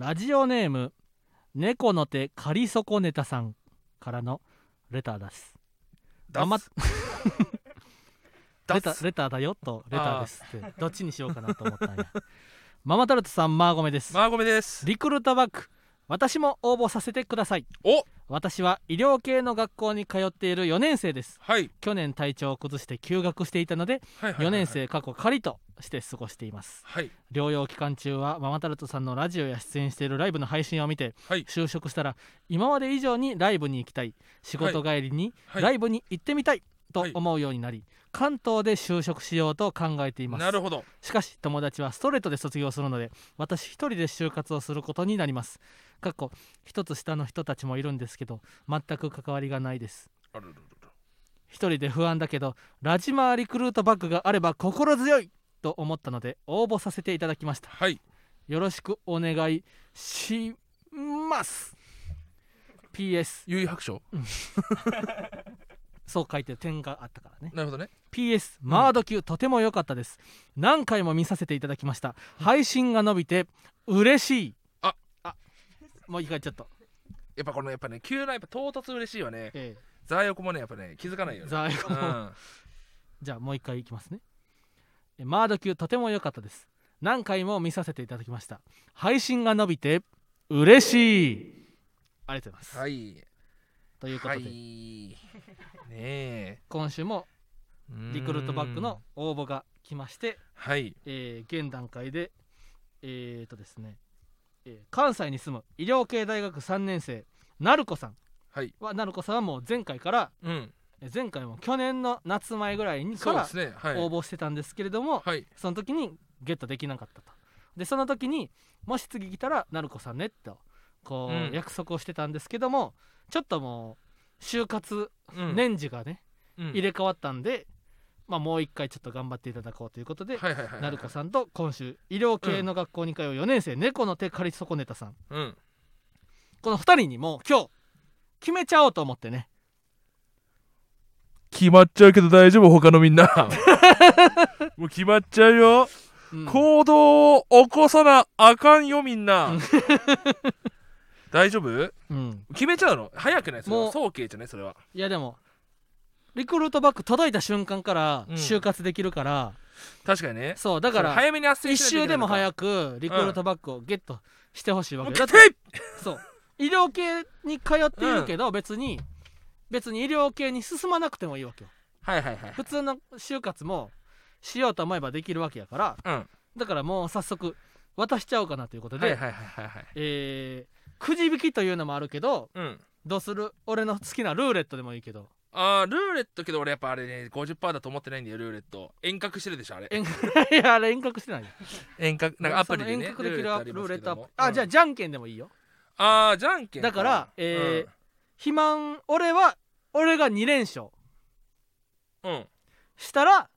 ラジオネーム猫の手借り損ねたさんからのレターです。ダママレタレターだよとレターですってどっちにしようかなと思ったんや。ママタルトさんマーゴメです。マーゴメです。リクルートバッグ私も応募させてください。お。私は医療系の学校に通っている4年生です。はい。去年体調を崩して休学していたのではいはいはい4年生過去仮として過ごしています。はい。療養期間中はママタルトさんのラジオや出演しているライブの配信を見てはい。就職したら今まで以上にライブに行きたい。仕事帰りにはい。ライブに行ってみたいとはい。思うようになり関東で就職しようと考えています。なるほど。しかし友達はストレートで卒業するので私一人で就活をすることになります。過去一つ下の人たちもいるんですけど全く関わりがないです。あるるるる一人で不安だけどラジマーリクルートバッグがあれば心強いと思ったので応募させていただきました。はい。よろしくお願いします。PS 優位白書？そう書いてる点があったからね。なるほどね。PS マード級、とても良かったです。何回も見させていただきました。配信が伸びて嬉しい。ああ。もう一回ちょっと。やっぱこのやっぱね急なやっぱ唐突嬉しいわね。えザーヨコもねやっぱね気づかないよね。えザーヨコもうん。じゃあもう一回いきますね。えマード級とても良かったです。何回も見させていただきました。配信が伸びて嬉しい。ありがとうございます、はいということで、はい。ねえ。今週もリクルートバッグの応募が来まして、はい。えー現段階でえー、とですね、えー関西に住む医療系大学3年生なるこさん。はい。はなるこさんはもう前回からうん。えー前回も去年の夏前ぐらいにから応募してたんですけれども、はい。その時にゲットできなかったと。でその時にもし次来たらなるこさんねとこう、うん。約束をしてたんですけどもちょっともう就活うん。年次がね、うん。入れ替わったんで、まあ、もう一回ちょっと頑張っていただこうということで、はいはいはいはい。なるこさんと今週医療系の学校に通う4年生、猫の手借り損ねたさん。うん。この2人にもう今日決めちゃおうと思ってね。決まっちゃうけど大丈夫？他のみんな。もう決まっちゃうよ、うん。行動を起こさなあかんよみんな 大丈夫？うん、決めちゃうの？早くない？それもう。は早計じゃない？それは。いやでもリクルートバッグ届いた瞬間からうん。就活できるから、確かにね。そうだから早めに斡旋一周でも早くくリクルートバッグをゲットしてほしいわけ、もうだって決定そう。医療系に通っているけど、別に別に医療系に進まなくてもいいわけよ。はいはいはい。普通の就活もしようと思えばできるわけやから。うん。だからもう早速渡しちゃおうかなということで、はいはいはいはいはい。えーくじ引きというのもあるけどうん。どうする？俺の好きなルーレットでもいいけど。あールーレットけど俺やっぱあれね50%だと思ってないんだよルーレット。遠隔してるでしょあれ。遠 いやあれ遠隔してないよ。遠隔なんかアプリでね遠隔できるルルーレットアプリ。ああじゃあじゃんけんでもいいよ。あーじゃんけんか。だからえー肥満俺は俺が2連勝。うん、うんしたら、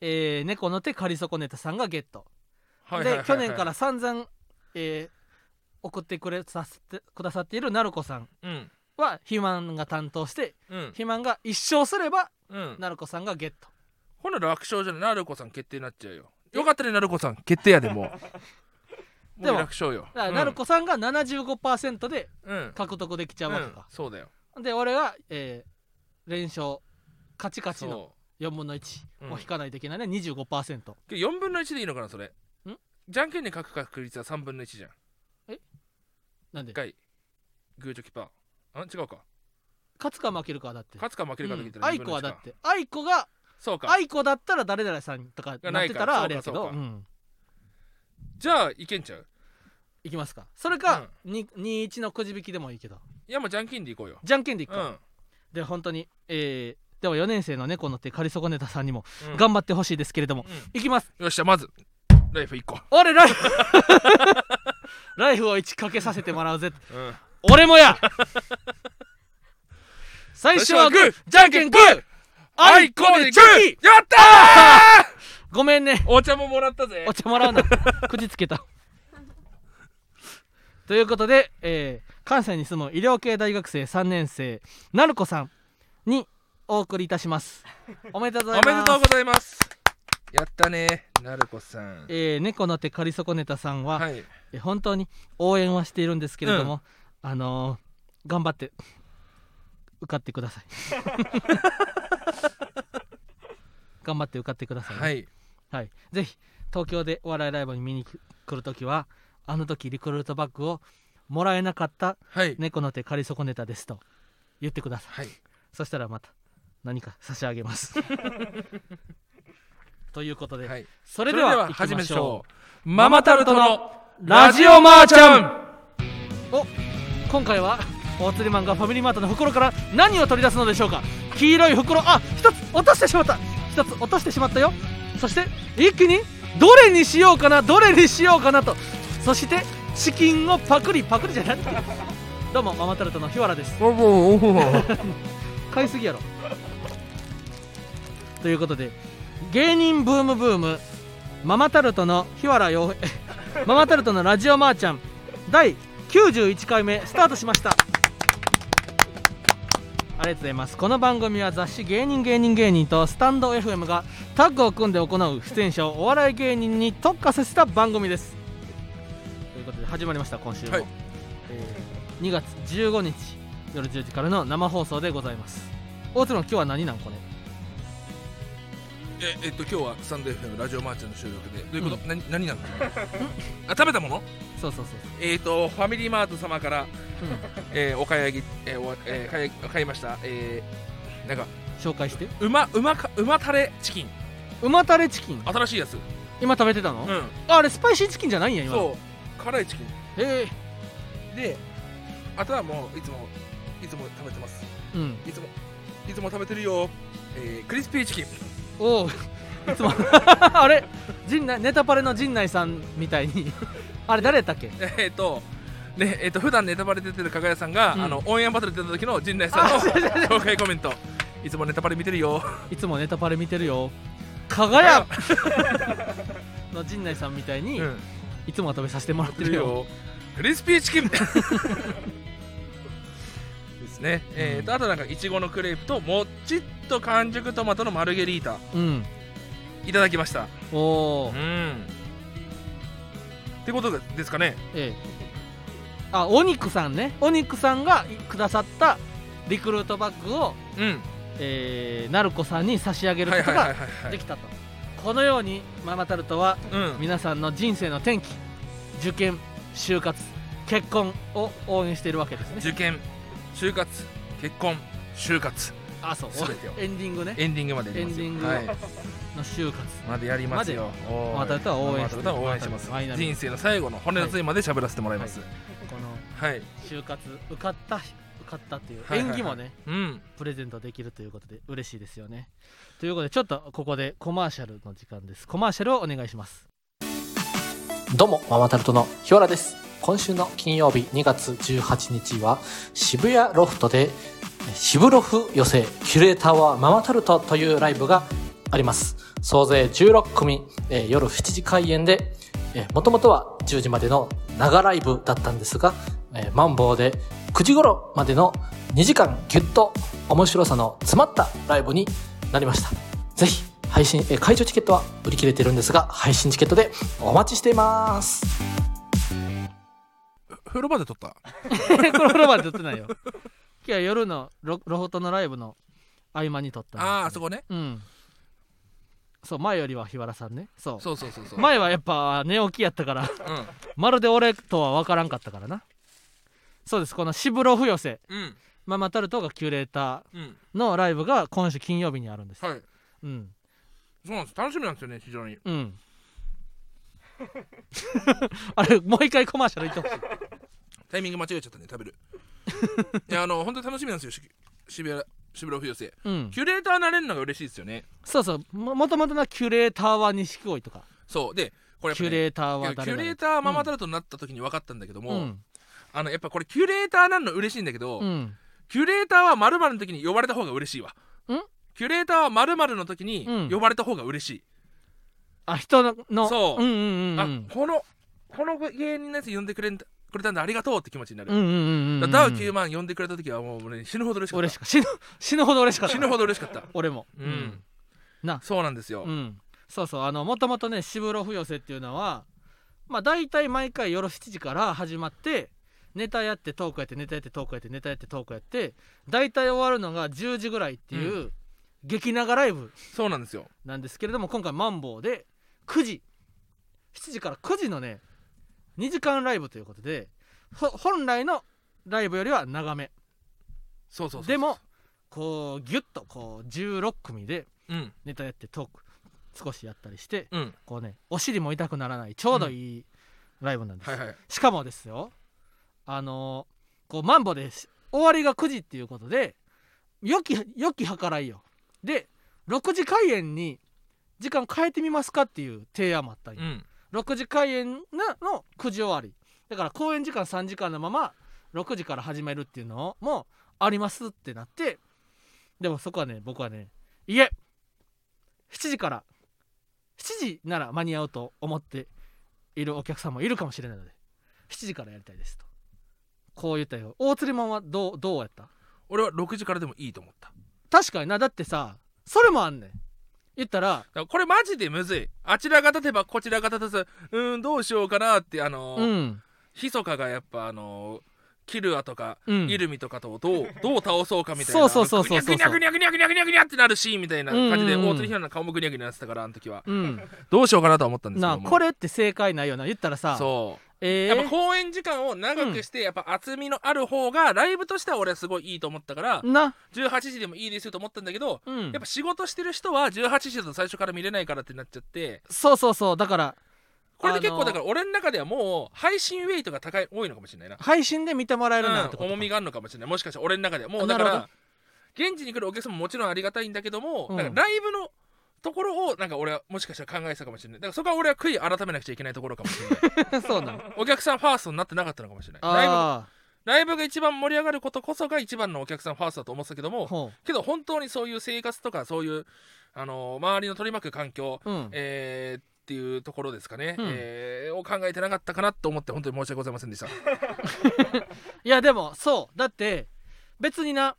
えー猫の手借り損ねたさんがゲット、はいはいはいはい。で去年から散々、えー送ってくれさせてくださっているなるこさん。うん。は肥満が担当してうん。肥満が一勝すればうん。なるこさんがゲット。ほな楽勝じゃないなるこさん決定になっちゃうよ。よかったねなるこさん決定やでもう。でももう楽勝よ。だからなるこさんが75%でうんうん。獲得できちゃうわけか、そうだよ。で俺が、えー連勝カチカチのそう。4分の1うん。を引かないといけないね、25%けど4分の1でいいのかなそれ。ん？じゃんけんに書く確率は3分の1じゃんなんで？1回グーチョキパーあ違うか。勝つか負けるかはだって。勝つか負けるかで聞いたらはだって。あいこがそうか。あいこだったら誰々さんとかなってたらあれやけど、じゃあいけんちゃう？いきますか。それか、に21のくじ引きでもいいけど。いやもうじゃんけんでいこうよ。じゃんけんでいくか、うん。で本当にえー、では4年生の猫の手借り損ねたさんにもうん。頑張ってほしいですけれども、うん。いきます。よっしゃまずライフ1個俺ライフ ライフを1かけさせてもらうぜ。うん。俺もや。最初はグーじゃんけんグーあいこでチョキやったー！ごめんね。お茶ももらったぜ。お茶もらうな。口つけた。ということで、えー関西に住む医療系大学生3年生なるこさんにお送りいたします。おめでとうございます。おめでとうございますやったねなるこさん。えー猫の手借り損ねたさんは、はい。え本当に応援はしているんですけれども、あのー頑張って受かってください。頑張って受かってくださいね、はい。はい、ぜひ東京でお笑いライブに見に来るときはあの時リクルートバッグをもらえなかったはい。猫の手借り損ねたですと言ってください。はい。そしたらまた何か差し上げます ということで、はい。そそれでは始めましょう。ママタルトのうラジオマーちゃんお今回は大釣りマンがファミリーマートの袋から何を取り出すのでしょうか。黄色い袋あ一つ落としてしまった。一つ落としてしまったよ。そして一気にどれにしようかなどれにしようかなと。そしてチキンをパクリパクリじゃなくて どうもママタルトの日原です。買いすぎやろ。ということで芸人ブームブームママタルトの日原洋平 ママタルトのラジオマーちゃん第91回目スタートしました。ありがとうございます。この番組は雑誌芸人芸人芸人とスタンド FM がタッグを組んで行う出演者をお笑い芸人に特化させた番組です。ということで始まりました今週も、はい。えー2月15日夜10時からの生放送でございます。大津の今日は何なんこれ？ええっと今日はスタンド FM ラジオマーちゃんの収録で。どういうこと、う何何なの？あ食べたもの？そうそうそうえっ、とファミリーマート様から、そう、うん。えーお買い上げ、えーおえー買い買いました。えーなんか紹介して。うまうまかうまタレチキン。うまタレチキン？新しいやつ。今食べてたの、うん。ああれスパイシーチキンじゃないんや今の。そう。辛いチキン。え。であとはもういつもいつも食べてます。えうん。いつもいつも食べてるよ、えークリスピーチキンおおいつも。あれ？陣内ネタパレの陣内さんみたいに。あれ誰やったっけ？えっ、とねえっ、と普段ネタバレ出てる加賀谷さんが、うん。あのオンエアバトル出た時の陣内さんの紹介コメント。いつもネタバレ見てるよ。いつもネタパレ見てるよ。かがや。の陣内さんみたいに、うん。いつも食べさせてもらってるるよよ。クリスピーチキンね。えー、とあとなんかいちごのクレープともっちっと完熟トマトのマルゲリータ。うん。いただきました。おお、うん。ってことですかね。ええ。あお肉さんね。お肉さんがくださったリクルートバッグを、うん。えー、ナルコさんに差し上げることはいはいはいがはい。できたと。このようにママタルトはうん。皆さんの人生の転機受験就活結婚を応援しているわけですね。受験就活結婚就活。あそう。全てを。エンディングね。エンディングまでエンディングはい。の就活までやりますよ。おー。ママタルトは応援してママタルトは応援します。人生の最後の骨の髄まで喋らせてもらいます。このはい。就活受かった受かったっていう演技もねうん。プレゼントできるということで嬉しいですよね。ということでちょっとここでコマーシャルの時間です。コマーシャルをお願いします。どうもママタルトの日原です今週の金曜日2月18日は渋谷ロフトで渋ロフ寄せキュレーターはママタルトというライブがあります。総勢16組、えー夜7時開演でもともとは10時までの長ライブだったんですが、えーマンボウで9時頃までの2時間ぎゅっと面白さの詰まったライブになりました。ぜひ配信、えー会場チケットは売り切れてるんですが配信チケットでお待ちしています。風呂場で撮った。こ れ風呂場で撮ってないよ。今日は夜のロロフトのライブの合間に撮った。ああそこね。うん。そう前よりは日原さんね。そう。そうそうそうそう。前はやっぱ寝起きやったから。うまるで俺とは分からんかったからな。そうです。この渋ロフ寄せ。んうん。ママタルトがキュレータうん。ーのライブが今週金曜日にあるんです、はい。うん。そうなんです。楽しみなんですよね非常に。うん。あれもう一回コマーシャル言ってほしいタイミング間違えちゃったね食べる。いやあの本当に楽しみなんですよし渋谷渋谷冬寄せ。うん。キュレーターなれるのが嬉しいですよね。そうそう。ももともとのキュレーターは錦鯉とか。そう。でこれねキュレーターは誰々ュレーターママタルトになった時に分かったんだけども、うん。あのやっぱこれキュレーターなの嬉しいんだけど、うん。キュレーターは〇〇の時に呼ばれた方が嬉しいわ。ん？キュレーターは〇〇の時にうん。呼ばれた方が嬉しい、あ人のの。そう。うんうんうんうん。あこのこの芸人のやつ呼んでくれんくれたんでありがとうって気持ちになる、うんうんうんうんうんダウ9万呼んでくれた時はもう俺死ぬほど嬉しかった。死ぬ死ぬほど嬉しかった。死ぬほど嬉しかった。俺も。うん、な。そうなんですよ、うん。そうそう。あのもともとね渋ロフ寄せっていうのはまあ大体毎回夜7時から始まってネタやってトークやってネタやってトークやってネタやってトークやって大体終わるのが10時ぐらいっていう、激長ライブそうなんですよ。なんですけれども今回マンボウで9時。7時から9時のね2時間ライブということでほ本来のライブよりは長め。そうそうそうでもこうギュッとこう16組でうん。ネタやってトーク少しやったりしてうん。こうねお尻も痛くならないちょうどいいライブなんです、はいはい。しかもですよあのーこうマンボでし終わりが9時っていうことで良き良き計らいよ。で6時開演に時間変えてみますかっていう提案もあったんよ、うん6時開演なの9時終わり。だから公演時間3時間のまま6時から始めるっていうのもありますってなってでもそこはね僕はねいえ7時から7時なら間に合うと思っているお客さんもいるかもしれないので7時からやりたいですと。こう言ったよ。大釣りマンはどうどうやった？俺は6時からでもいいと思った。確かにな。だってさそれもあんねん言ったらこれマジでむずい。あちらが立てばこちらが立たずうーんどうしようかなってあのうーん。ひそかがやっぱあのーキルアとか、うん。イルミとかとどうどう倒そうかみたいなそうそうそうそうそう。ぐにゃぐにゃぐにゃぐにゃぐにゃぐにゃってなるシーンみたいな感じで、うん。うんうん大鶴ひなの顔もぐにゃぐにゃなってたからあの時は。うん。どうしようかなとは思ったんですけども。なあこれって正解ないよな言ったらさそうえー。やっぱ公演時間を長くして、やっぱ厚みのある方がライブとしては俺はすごいいいと思ったから、な。18時でもいいですよと思ったんだけど、うん。やっぱ仕事してる人は18時だと最初から見れないからってなっちゃって。そうそうそう。だからこれで結構だから俺の中ではもう配信ウェイトが高い多いのかもしれないな、配信で見てもらえるなってうん重みがあるのかもしれない。もしかしたら俺の中では。もうだから現地に来るお客さんももちろんありがたいんだけども、うん。なんかライブのところをなんか俺はもしかしたら考えてたかもしれない。だからそこは俺は悔い改めなくちゃいけないところかもしれない。そうなの。お客さんファーストになってなかったのかもしれない。ライブあライブが一番盛り上がることこそが一番のお客さんファーストだと思ってたけどもけど本当にそういう生活とかそういうあの周りの取り巻く環境、ううん。えーっていうところですかね、うん。えーを考えてなかったかなと思って本当に申し訳ございませんでした。いやでもそう。だって別にな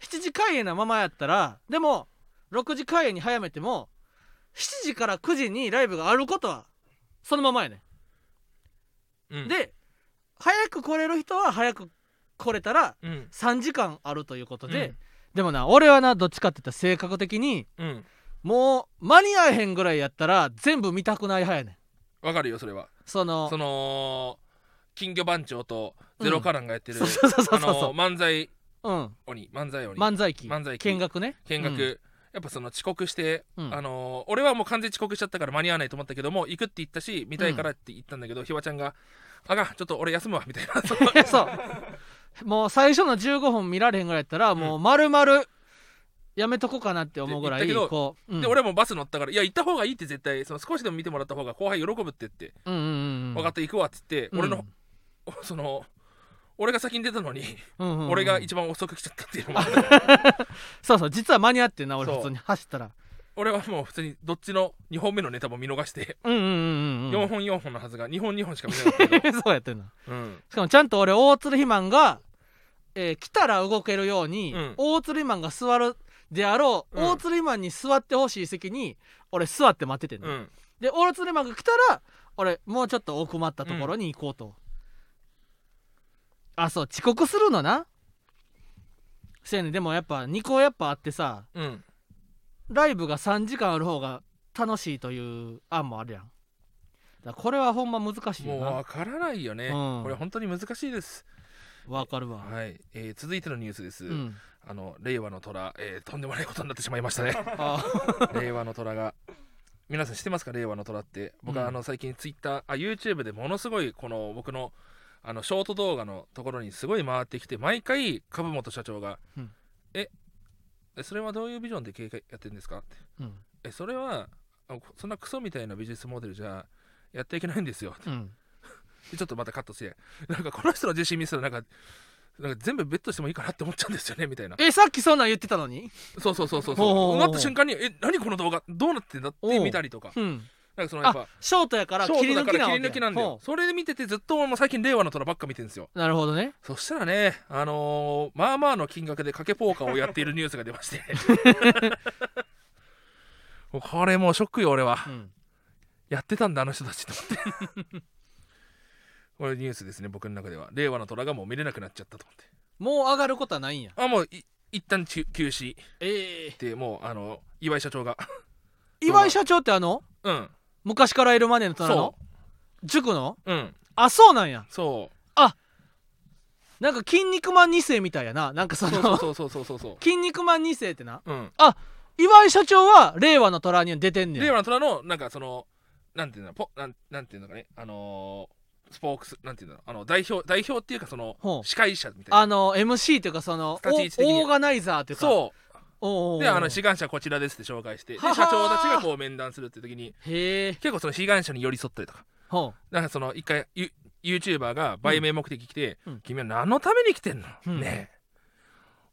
7時開演なままやったらでも6時開演に早めても7時から9時にライブがあることはそのままやねうん。んで早く来れる人は早く来れたらうん。3時間あるということで、うん。でもな俺はなどっちかって言ったら性格的にうん。もう間に合えへんぐらいやったら全部見たくない派やねん。わかるよそれは。そのその金魚番長とゼロカランがやってる、漫才うん。鬼漫才鬼。漫才期漫才期見学ね。見学、やっぱその遅刻して、うん。あのー俺はもう完全に遅刻しちゃったから間に合わないと思ったけども行くって言ったし見たいからって言ったんだけど、ひわちゃんが「あがちょっと俺休むわ」みたいな。う んそう。もう最初の15分見られへんぐらいやったらもう丸々やめとこうかなって思うぐらいこう、うん、で俺もバス乗ったから「いや行った方がいいって絶対その少しでも見てもらった方が後輩喜ぶって」ってうんうんうん「分かった行くわ」っつって、俺のうん。その俺が先に出たのに、うんうんうん。俺が一番遅く来ちゃったっていうのも そうそう実は間に合ってんな俺そう普通に。走ったら。俺はもう普通にどっちの2本目のネタも見逃して、うんうんうんうん。4本4本のはずが2本2本しか見なかったけど、そうやってんな。うん、しかもちゃんと俺大鶴肥満が、えー来たら動けるように、うん。大鶴肥満が座るであろう、うん。大鶴肥満に座ってほしい席に俺座って待っててんの、うん、で大鶴肥満が来たら俺もうちょっと奥まったところに行こうと、あそう遅刻するのな。せやねんでもやっぱ2個やっぱあってさうん、ライブが3時間ある方が楽しいという案もあるやん。だからこれはほんま難しいよな。もう分からないよね、うん。これ本当に難しいです。わかるわ、はい、えー続いてのニュースです、うん。あの令和の虎、えーとんでもないことになってしまいましたね。あ 令和の虎が。皆さん知ってますか？令和の虎って。僕はうん。あの最近ツイッターあ YouTube でものすごいこの僕のあのショート動画のところにすごい回ってきて毎回株本社長が「うん。ええそれはどういうビジョンで経営やってるんですか?」って。うん「えそれはあそんなクソみたいなビジネスモデルじゃやっていけないんですよ」うん。でちょっとまたカットしてなんかこの人の自信見せたらなんかなんか全部ベットしてもいいかなって思っちゃうんですよねみたいな。えさっきそんなん言ってたのに？そうそうそうそうそう。うなった瞬間に「え何この動画？どうなってんだ?」って見たりとか。うんなんかそのやっぱあショートやからショ切り抜ートだからきなわけ切り抜きなんだよ。ほそれで見ててずっともう最近令和の虎ばっか見てるんですよ。うなるほどね。そしたらねあのーまあまあの金額で賭けポーカーをやっているニュースが出まして。もうこれもうショックよ俺は。うん。やってたんだあの人たちと思って。これニュースですね僕の中では。令和の虎がもう見れなくなっちゃったと思って。もう上がることはないんや。あもうい一旦休休止。ええ。ってもうあの岩井社長が。岩井社長ってあの？うん昔からいるマネーの虎の？そ塾の？ううん。あそうなんや。そなんか「筋肉マン2世」みたいやな。なんかそうのそうそうそうそうそうそ「筋肉マン2世」ってな。ううん岩井社長は令和の虎には出てんねん令和の虎のなんかそのなんていうのポなんなんていうのかね。あのースポークスなんていうの？あの代表代表っていうかそのほう。司会者みたいな。あの MC っていうかその立ち位置的に。オオーガナイザーっていうか。そうであの志願者こちらですって紹介して。で社長たちがこう面談するって時にへえ結構その志願者に寄り添ったりとか。ほなんかその一回ユ YouTuber が売名目的来て、うん。君は何のために来てんの、うん。ね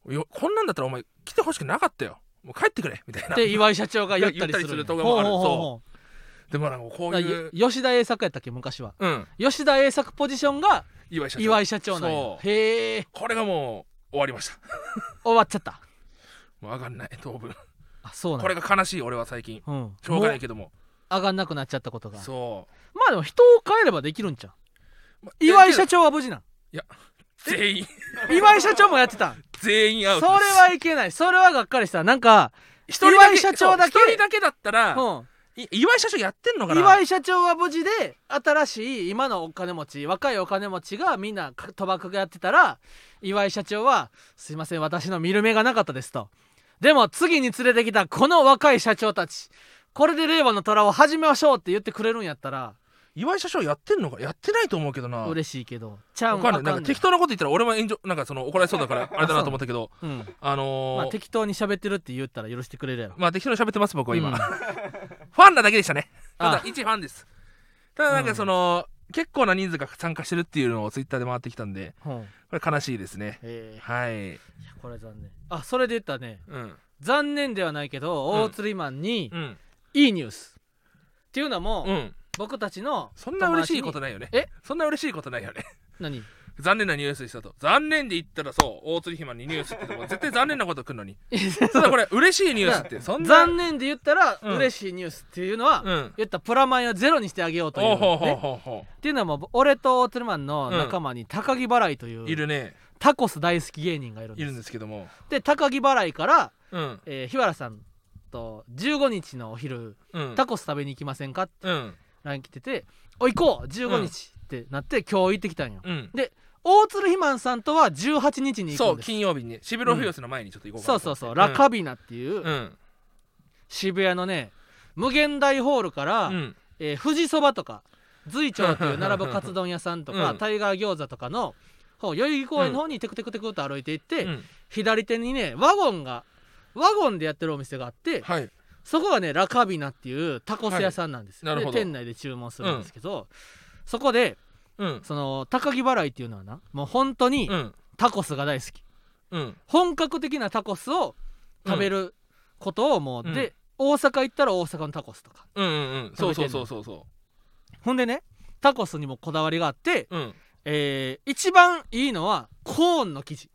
え。よこんなんだったらお前来てほしくなかったよ。もう帰ってくれみたいな。うで岩井社長が言ったりする動画もある。ほうでもなんかこういうよ吉田栄作やったっけ昔は。うん。吉田栄作ポジションが岩井社長。なんへえこれがもう終わりました。終わっちゃったもう上がんない当分。あそうなんこれが悲しい俺は最近。うん。しょうがないもけども。う上がんなくなっちゃったことが。そまあでも人を変えればできるんちゃう？う、ま岩井社長長は無事なん？全員。岩井社長もやってたん？全員アそれウトです。はいけない。それはがっかりした。なんか一人だけ岩井社長だけそう一人だけだったら、うん。い岩井社長やってんのかな？岩井社長は無事で新しい今のお金持ち若いお金持ちがみんなか賭博がやってたら岩井社長は「すいません私の見る目がなかったです」と。でも次に連れてきたこの若い社長たちこれで令和の虎を始めましょうって言ってくれるんやったら岩井社長やってんのか？やってないと思うけどな。嬉しいけど。ちゃうかんない。なんあか適当なこと言ったら俺も炎上なんかその怒られそうだから あれだなと思ったけど。うん。あのーまあ、適当に喋ってるって言ったら許してくれるやろ。まあ適当に喋ってます僕は今、うん。ファンなだけでしたね。ただあ。一ファンです。ただなんかその、結構な人数が参加してるっていうのをツイッターで回ってきたんでうん。これ悲しいですね。えはい。ー、これ残念。あそれで言ったらねうん。残念ではないけどうん。大釣りマンにうん。いいニュース。っていうのも、うん。僕たちのそんな嬉しいことないないよね。え？そんな嬉しいことないよね。何？残念なニュースでしたと。残念で言ったらそう大釣り肥満にニュースって 絶対残念なこと来るのに。ただこれ嬉しいニュースってそんな。残念で言ったらうん。嬉しいニュースっていうのは、うん。言ったらプラマイをゼロにしてあげようという、ほうほうほうねほうほっていうのはもう俺と大鶴マンの仲間に高木払いというう、いるね。タコス大好き芸人がいるんです。いるんですけども。で高木払いから、うん。えー日原さんと15日のお昼うん。タコス食べに行きませんかってうん。LINE 来てて「お行こう15日」ってなって今日行ってきたんよ。うん大鶴ひまんさんとは18日に行くんです。金曜日に。ねシビロフィオスの前にちょっと行こうかそうなと思って。そうそう、ラカビナっていう、うん。渋谷のね無限大ホールから、うん。えー富士そばとか随町っていう並ぶカツ丼屋さんとか、うん。タイガー餃子とかの方代々木公園の方にテクテクテクと歩いていって、うん。左手にねワゴンがワゴンでやってるお店があってはい。そこがねラカビナっていうタコス屋さんなんですよ、はい。なるほど。で店内で注文するんですけど、そこでうん。その高木払いっていうのはなもう本当にうん。タコスが大好き。うん。本格的なタコスを食べることをもう、うん。で大阪行ったら大阪のタコスとか。うんうんうん。そうそうそうそうそほんでねタコスにもこだわりがあって、ううん。えー一番いいのはコーンの生地。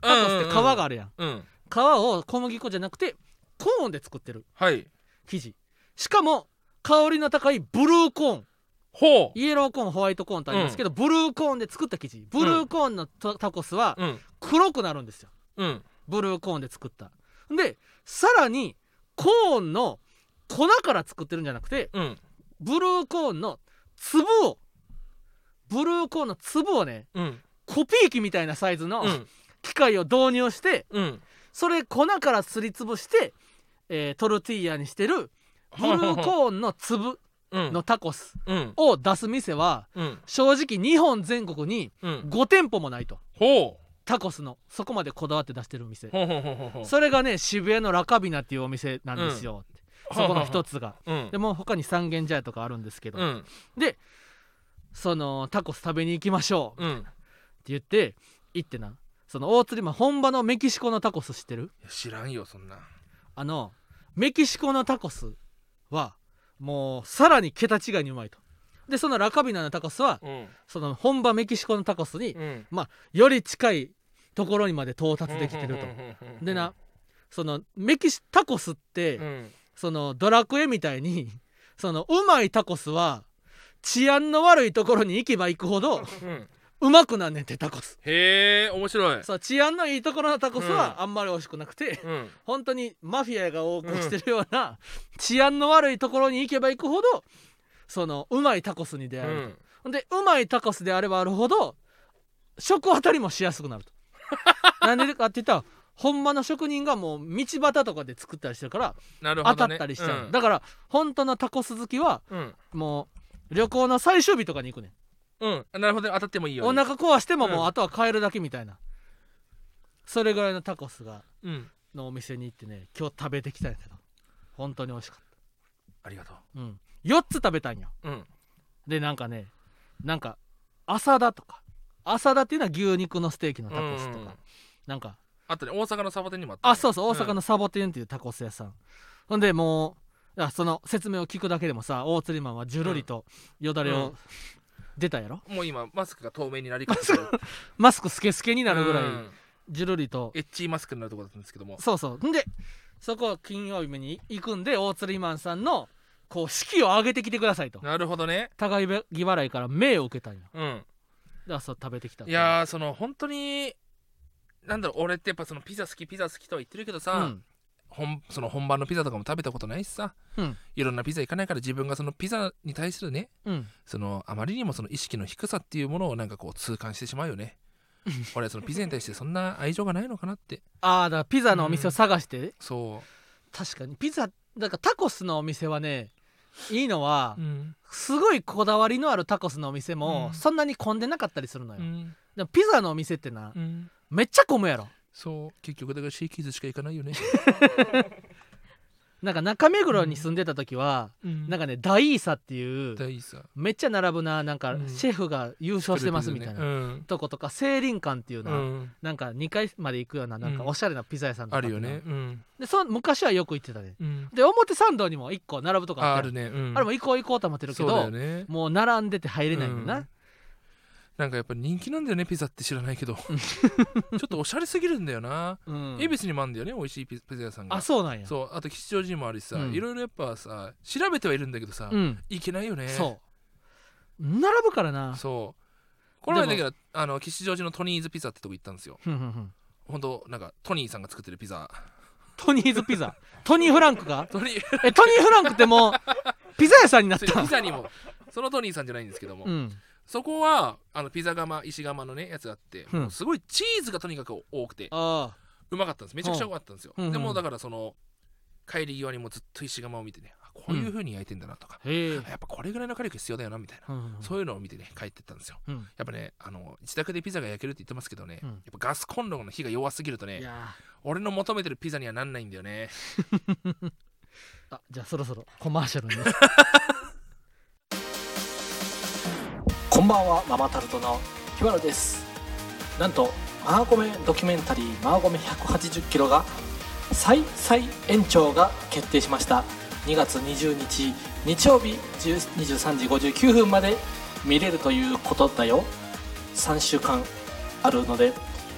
タコスって皮があるやん,、うん。皮を小麦粉じゃなくてコーンで作ってるはい。生地。しかも香りの高いブルーコーンほう。イエローコーンホワイトコーンってありますけど、ブルーコーンで作った生地。ブルーコーンのタタコスはうん。黒くなるんですよ。うん。ブルーコーンで作った。でさらにコーンの粉から作ってるんじゃなくてうん。ブルーコーンの粒をブルーコーンの粒をねうん。コピー機みたいなサイズのうん。機械を導入してうん。それ粉からすりつぶして、えートルティーヤにしてるブルーコーンの粒。うんのタコスうん。を出す店はうん。正直日本全国にうん。5店舗もないと。タコスのそこまでこだわって出してる店。それがね渋谷のラカビナっていうお店なんですよ、ってそこの一つが。うん。でも他に三軒茶屋とかあるんですけど、うん。でそのタコス食べに行きましょう。ってうん言って行ってなその大釣り本場のメキシコのタコス知ってる？知らんよそんなあのメキシコのタコスはもうさらに桁違いにうまいと。でそのラカビナのタコスはうん。その本場メキシコのタコスにうん。より近いところにまで到達できてると。でなそのメキシタコスって、うん。そのドラクエみたいにそのうまいタコスは治安の悪いところに行けば行くほどうんうまくなんねんてタコス。へえ面白い。そう治安のいいところのタコスうん。はあんまり美味しくなくて、うん。本当にマフィアが多くしてるような、治安の悪いところに行けば行くほどそのうまいタコスに出う会える、んほん。でうまいタコスであればあるほど食当たりもしやすくなると。なんでかって言ったらほんまの職人がもう道端とかで作ったりしてるから当たったりしちゃう、うん。だから本当のタコス好きはうん。もう旅行の最終日とかに行くねんうん。なるほどね。当たってもいいよお腹壊してももううん。あとは帰るだけみたいな、それぐらいのタコスがうん。のお店に行ってね今日食べてきたんやけど。本当に美味しかっありがとた、うん、4つ食べたんよ。ううん。でなんかねなんか朝田とか。朝田っていうのは牛肉のステーキのタコスとか、うんうんなんかあとね。大阪のサボテンにもあったね。あそうそう。大阪のサボテンっていうタコス屋さん、ほんでもうあその説明を聞くだけでもさ大釣りマンはジュロリとよだれをうん出たやろ、もう今マスクが透明になりかけてる。マスクスケスケになるぐらい、うん。ジュロリとエッチーマスクになるところだったんですけども。そうそう。んでそこ金曜日に行くんで大釣りマンさんのこう式を上げてきてくださいと。なるほどね。互いぎ払いから命を受けたんよ。うん。だからそう食べてきたいやーその本当になんだろう俺ってやっぱそのピザ好きピザ好きとは言ってるけどさ、うん本その本場のピザとかも食べたことないしさ。うん。いろんなピザ行かないから自分がそのピザに対するねうん。そのあまりにもその意識の低さっていうものをなんかこう痛感してしまうよね。俺はそのピザに対してそんな愛情がないのかなって。ああだからピザのお店を探して、そ確かにピザだからタコスのお店はねいいのは、ううん。すごいこだわりのあるタコスのお店も、うん。そんなに混んでなかったりするのよ、うん。でもピザのお店ってな、うん。めっちゃ混むやろそう結局だからシーキーズしか行かないよね、なんか中目黒に住んでた時は、うん。なんかねダイーサっていう大さめっちゃ並ぶななんかうん。シェフが優勝してますみたいな、うん。とことか聖林館っていうな、うん。なんか2階まで行くようななんかうん。おしゃれなピザ屋さんとかあるよね。うん。でそ昔はよく行ってたね。うん。で表参道にも1個並ぶとかあるね、うん、あれも行こう行こうと思ってるけど、よね。もう並んでて入れないんだな、うんなんかやっぱ人気なんだよねピザって知らないけど。ちょっとおしゃれすぎるんだよな。うん。恵比寿にもあるんだよね美味しいピピザ屋さんが。あそうなんや。そうあと吉祥寺にもあるしさ、うん。いろいろやっぱさ調べてはいるんだけどさ、うん。いけないよね。そう。並ぶからな。そう。この間だでけどあの吉祥寺のトニーズピザってとこ行ったんですよ。ふんふんふん。ほんとなんかトニーさんが作ってるピザ。トニーズピザ。トニーフランクかトニー。えトニーフランクってもう ピザ屋さんになっピたザにも。そのトニーさんじゃないんですけども、うんそこはあのピザ窯石窯のねやつがあって、うん。すごいチーズがとにかく多くてうまかったんです。めちゃくちゃうまかったんですよ、うん。うんでもだからその帰り際にもずっと石窯を見てねあこういう風に焼いてんだなとか、へえ。やっぱこれぐらいの火力必要だよなみたいな、うんそういうのを見てね帰ってったんですよ。うん。やっぱねあの自宅でピザが焼けるって言ってますけどね、うん。やっぱガスコンロの火が弱すぎるとね俺の求めてるピザにはなんないんだよね。ー あじゃあそろそろコマーシャルに。こ ばんはママタルトの日原です。なんとマーゴメドキュメンタリーマーゴメ180キロが再再延長が決定しました。2月20日日曜日23時59分まで見れるということだよ。3週間あるので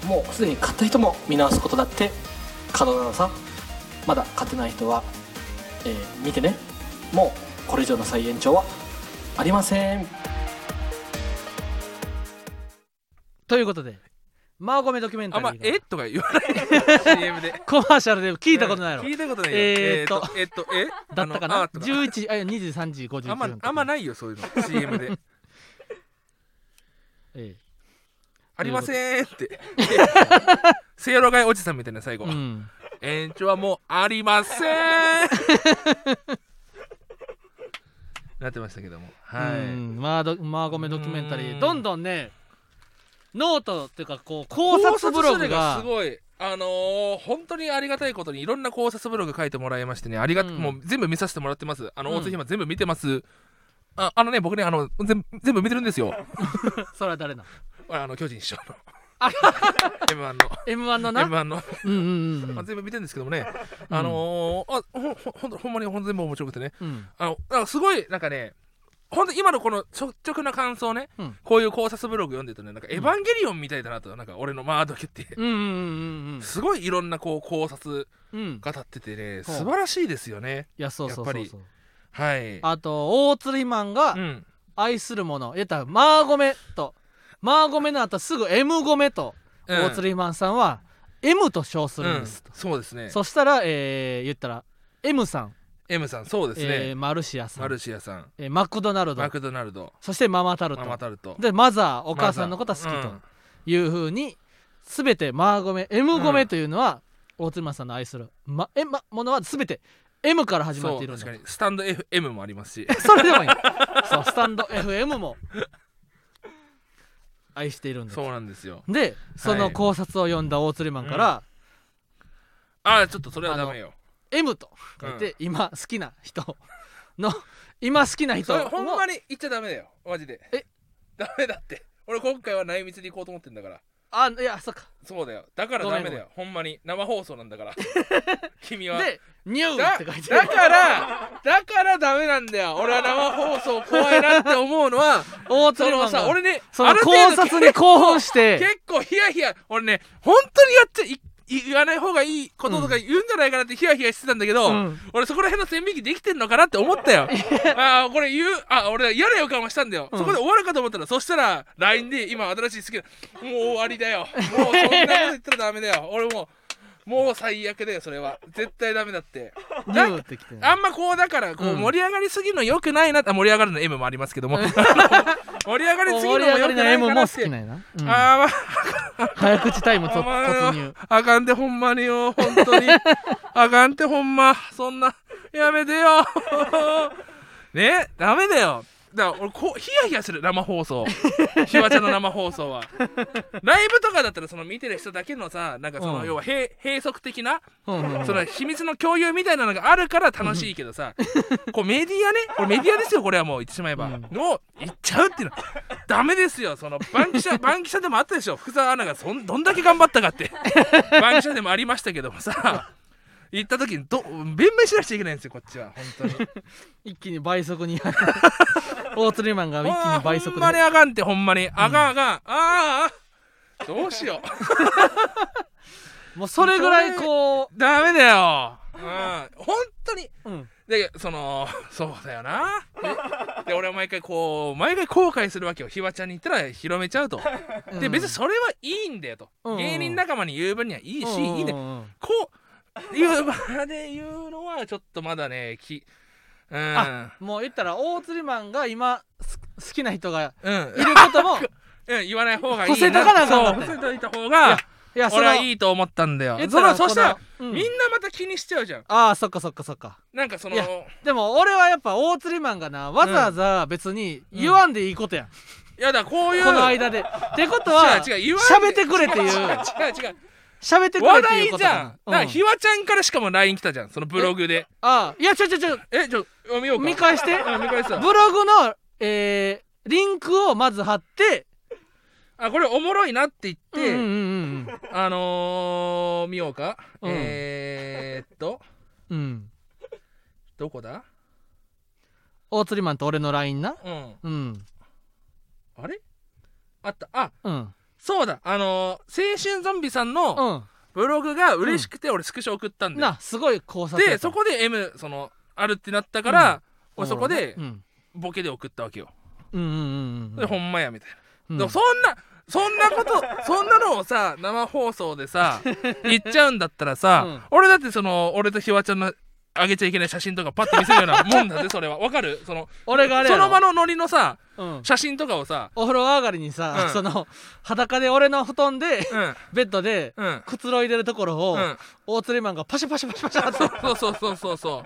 もうすでに買った人も見直すことだって可能なのさまだ買ってない人は、えー見てね。もうこれ以上の再延長はありません。ということでマーゴメドキュメンタあんリーが。まえ？とか言わない CM で。コマーシャルで聞いたことないの。聞いたことないよ。えーっとえーっとえ？だったかな？あのあとか。11あ23時59分あんまあんまないよそういうの。CM で。えありませんって。せいろがいおじさんみたいな最後、えうん。延長はもうありません なってましたけども。はい、うん。マードマーゴメドキュメンタリうんー。どんどんねノートっていうかこう考察ブログがすごいあのー本当にありがたいことにいろんな考察ブログ書いてもらいましてねありが、うんもう全部見させてもらってます。あのうん。大津ひま全部見てます、ああのね僕ねあの全部全部見てるんですよ。それは誰なの？あの巨人師匠の。あ M1 の。M1 のな？M1 の、うんうんうんまあ、全部見てるんですけどもね、あのーあほんほんほんまにほん全部面白くてね。うん。あのすごいなんかねほんと今のこの率直な感想ね、うん。こういう考察ブログ読んでるとね。なんかエヴァンゲリオンみたいだなとなんか俺のマードケって。うんうんうんすごいいろんなこう考察うんうんが立っててねほう素晴らしいですよね。いやそうそうそうそう。はい。あと大釣りマンがうん。愛するもの言ったらマーゴメとマーゴメの後すぐ M ゴメとうん。大釣りマンさんは M と称するんですと、うん。そうですね。そしたら、えー言ったら M さん、M さんそうですえーねマルシアさん。マルシアさん。えーマクドナルド。マクドナルド。そしてママタルト。ママタルト。でマザーお母さんのことは好きとうん。いうふうに全てマーゴメ M ゴメというのは、大鶴マンさんの愛する、まえま、ものは全て M から始まそっていうるんだ確かに。スタンド FM もありますし。それでもいい。そうスタンド FM も愛しているんです。そうなんですよ。でその考察を読んだ大釣りマンから、ああちょっとそれはダメよ M と書いて、今好きな人の 今好きな人それほんまにに言っちゃダメだよ。マジで。え？ダメだって。俺今回は内密に行こうと思ってんだから。あいやそっか。そうだよ。だからダメだよ。ほんまに。生放送なんだから。君は。でニューだって書いてだからだからダメなんだよ。俺は生放送怖いなって思うのは大釣そのさ俺ねその考察に興奮して。結構ヒヤヒヤ。俺ね本当にやってい言わない方がいいこととか言うんじゃないかなってヒヤヒヤしてたんだけど、うん。俺そこら辺の線引きできてんのかなって思ったよ。ああこれ言うあ俺嫌な予感はしたんだよ、うん。そこで終わるかと思ったらそしたら LINE で今新しい好きなもう終わりだよ。もうそんなこと言ったらダメだよ。俺もうもう最悪だよそれは。絶対ダメだって。ニューってきてあんまこうだからこううん。盛り上がりすぎるのよくないなってあ盛り上がるの M もありますけども。あの 盛り上がりすぎるのよくない M もかなって好きなんやな、うん。あーまあ。早口タイム突入。あかんでほんまによ。本当に。あかんってほんま。そんな。やめてよ。ね？ダメだよだから俺こうヒヤヒヤする生放送。ひわちゃんの生放送は。ライブとかだったらその見てる人だけのさなんかその、うん。要は閉閉塞的なその秘密の共有みたいなのがあるから楽しいけどさ こうメディアねこれメディアですよこれはもう言ってしまえば、うん。もう言っちゃうっていうの。はダメですよそのバンキシャ バンキシャでもあったでしょ。福沢アナがそんどんだけ頑張ったかって。バンキシャでもありましたけどもさ。行った時にど弁明しなくちゃいけないんですよこっちは。本当に。一気に倍速に大釣りマンが一気に倍速ほんまにであかんってほんまにあかんあかん、あああどうしよう。もうそれぐらいこダメだよ。うん。本当に。う、うん、でそのそうだよな。で俺は毎回こう毎回後悔するわけよ。ひわちゃんに言ったら広めちゃうと。で別にそれはいいんだよと、うん。芸人仲間に言う分にはいいし、いいね。ねこういう場で言うのはちょっとまだねきうん。あもう言ったら大釣りマンが今す好きな人がうん。いることも うん言わない方がいいせとかなそう伏せといた方がいやそ俺はのいいと思ったんだよ。そたらそしたら、うん。みんなまた気にしちゃうじゃん。ああそっかそっかそっか。なんかそのでも俺はやっぱ大釣りマンがなわざわざ別に言わんでいいことやん、やだこういうこの間で。ってことは違う違う言わんってくれっていう。違う違う違う喋ってくれ話っていうこと題じゃん、だなん。かひわちゃんからしかも LINE 来たじゃんそのブログで。ああ。いやちょちょちょえちょ見ようか。見返して。あ 見返したブログのえー、リンクをまず貼って。あこれおもろいなって言って、うんうんうんあのー、見ようか、うん。えー、っと。うん。うんどこだ？大釣りマンと俺の LINE な。うん。うん。あれ？あった。あうんそうだ。あのー、青春ゾンビさんのうブログが嬉しくて俺スクショ送ったんんだよ、なすごい考察でそこで M そのあるってなったから、俺そこでうん。ボケで送ったわけよ、うんうんうんうん。でほんまやみたいな。うん。でもそんなそんなことそんなのをさ生放送でさ 言っちゃうんだったらさ、うん。俺だってその俺とひわちゃんのあげちゃいけない写真とかパッて見せるようなもんだぜそれは。わかる？その俺があれその場のノリのさうん。写真とかをさお風呂上がりにさ、うん。その裸で俺の布団でうん。ベッドでうん。くつろいでるところを、うん。大釣りマンがパシャパシャパシャパシャって。そうそうそうそうそ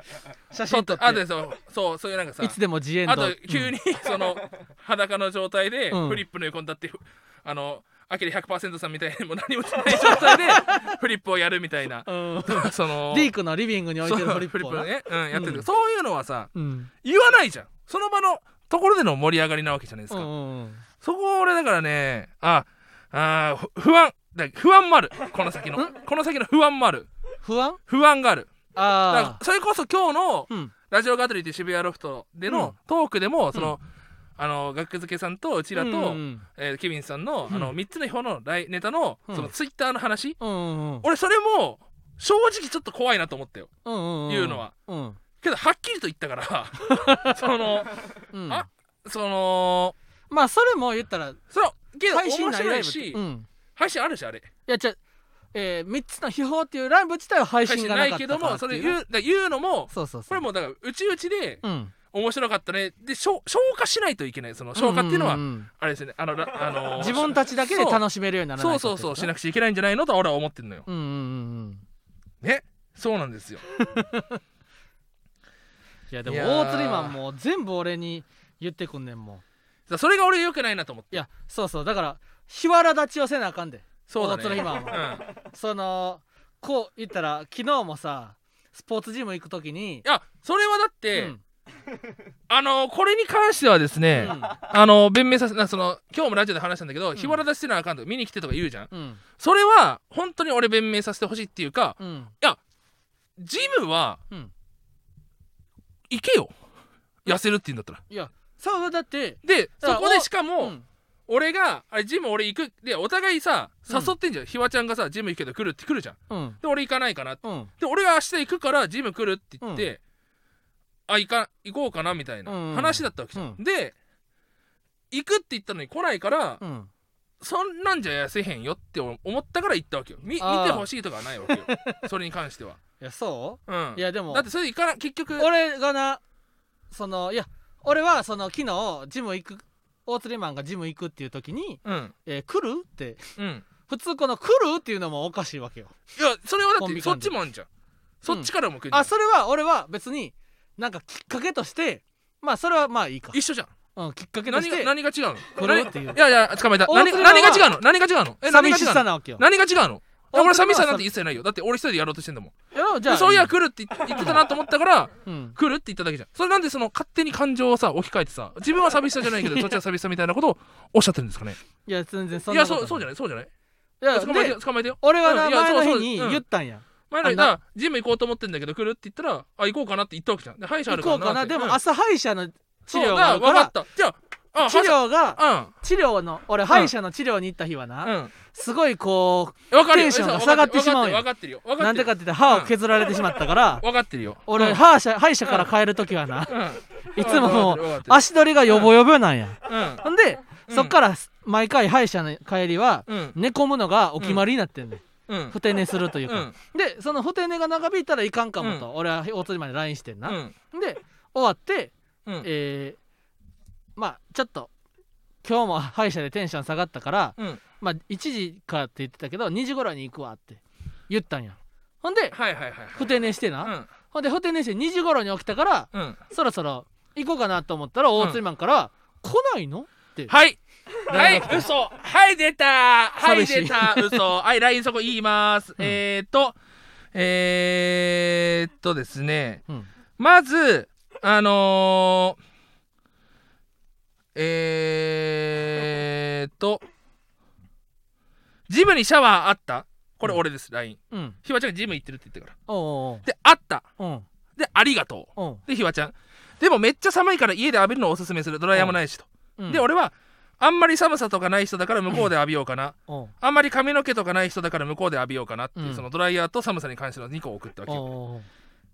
う。写真撮って。あとそうそうそういうなんかさいつでも自演あ度と急にその裸の状態でうん。フリップの横に立ってふあのアキラ100%さんみたいにもう何もしてない状態で フリップをやるみたいな。うん、うん、そのリークのリビングに置いてるフリップをなね、うん、やってる。うんそういうのはさうん。言わないじゃん。その場のところでの盛り上がりなわけじゃないですか、うんうんうん。そこ俺だからねああふ不安。だ不安もある。この先の。ん？この先の不安もある。不安？不安がある。あらそれこそ今日のラジオガトリーって渋谷ロフトでのトークでも、そのあの学付けさんとうちらと、うんうん。えーケビンさんの,、うん。あの3つの表のライネタの,、うん。そのツイッターの話。うんうんうん。俺それも正直ちょっと怖いなと思ったよ。うんうんうん。言うのは。うん。けどはっきりと言ったから そのうん。あそのまあそれも言ったらそのけど配信面ないし、うん。配信あるしあれ。いやじゃえー、3つの秘宝っていうライブ自体は配配信信がなかっないけどたからっていう。もそれ言う言うのもそうそうそう。これもうだからうちうちでうん面白かったね。で消消化しないといけない。その消化っていうのは、んんん。あれですね。あのらあのー 自分たちだけで楽しめるようにならないそうそうそう。しなくくちゃいけないんじゃないの？と俺は思ってるのよ。うんうんうんうん。ね。そうなんですよ。いやでも大釣りマンも全部俺に言ってくんねんもん。だからそれが俺良くないなと思って。いやそうそう。だから日原立ちをせなあかんで。そうだね。大鶴マンは。そのこう言ったら昨日もさスポーツジム行く時にいやそれはだって、うん あのこれに関してはですね、うん。あの弁明させなその今日もラジオで話したんだけど、ん。日原出してなあかんとか見に来てとか言うじゃん。うん。それは本当に俺弁明させてほしいっていうかうん。ジムはうん。行けよ。痩せるって言うんだったら。いやそうだって。でそこでしかも、うん。俺があれジム俺行く。でお互いさうん。誘ってんじゃん、ひわちゃんがさジム行くけど来るって来るじゃん。うん。で俺行かないかなうん。で俺が明日行くからジム来るって言って、あ行か行こうかなみたいなうん話だったわけじゃん、うで行くって言ったのに来ないから、うん。そんなんじゃ痩せへんよって思ったから行ったわけよ。み見てほしいとかはないわけよ。それに関しては、いやそう？ん。うい、やでも。だってそれで行かな結局。俺がなそのいや俺はその昨日ジム行く大釣りマンがジム行くっていう時にうん「えー来る?」って。うん。普通この「来る?」っていうのもおかしいわけよ。いやそれはだってそっちもあんじゃん。そっちからも来るじゃん。あそれは俺は別になんかきっかけとしてまあそれはまあいいか、一緒じゃん。うん、きっかけとし何がて何が違うの？来るっていう。いやいや捕まえた。何大鶴は何が違うの？何が違うの？え何寂しが違うのさなわけよ。何が違うの？大鶴は俺寂しさなんて一切ないよ。だって俺一人でやろうとしてんだもん。いやじゃそういや来るって言ってたなと思ったからうん。来るって言っただけじゃん。それなんでその勝手に感情をさ置き換えてさ自分は寂しさじゃないけどそっちは寂しさみたいなことをおっしゃってるんですかね？いや全然そいやんなことそうそうじゃないそうじゃない。いや捕まえて捕まえてよ。俺はなうん。いや前のそうそう日にうん言ったんや前だからジム行こうと思ってんだけど来るって言ったらあ行こうかなって言ったわけじゃん。で歯医者あるから行こうかな。でも朝歯医者の治療が分から。った。じゃああ治療が歯治療の俺歯医者の治療に行った日はな、すごいこ分かるよ。テンションが下がってしまうんよ。分かってるよ。分うかってる。よなんでかって言ったら歯を削られてしまったから、分かってるよ。俺、うん。歯医者歯医者から帰る時はな、うん。いつも足取りがヨボヨボなんや、うん。ほんで、うん。そっから毎回歯医者の帰りはうん。寝込むのがお決まりになってんねんふて寝するというか、うん。でそのふて寝が長引いたらいかんかもと、俺は大鳥まで LINE してんな、うん。で終わって、うん。えーまあちょっと今日も歯医者でテンション下がったから、うん。まあ1時かって言ってたけど2時頃に行くわって言ったんや。ほんではいはいはいはい。ふて寝してな、うん。ほんでふて寝して2時頃に起きたからうん。そろそろ行こうかなと思ったら大釣りマンから「来ないの?」って。はい はい嘘。はい出た。はい出た。嘘。はい LINE そこ言います、うん。えーっとえーっとですね。うん。まずあのー、えーっとジムにシャワーあった？これ俺です、LINE うん。ひわちゃんがジム行ってるって言ってから。であった。でありがとう。でひわちゃん。でもめっちゃ寒いから家で浴びるのをおすすめする。ドライヤーもないしと、うん。で俺はあんまり寒さとかない人だから向こうで浴びようかな、おうあんまり髪の毛とかない人だから向こうで浴びようかなっていう、うん。そのドライヤーと寒さに関しての2個を送ったわけ。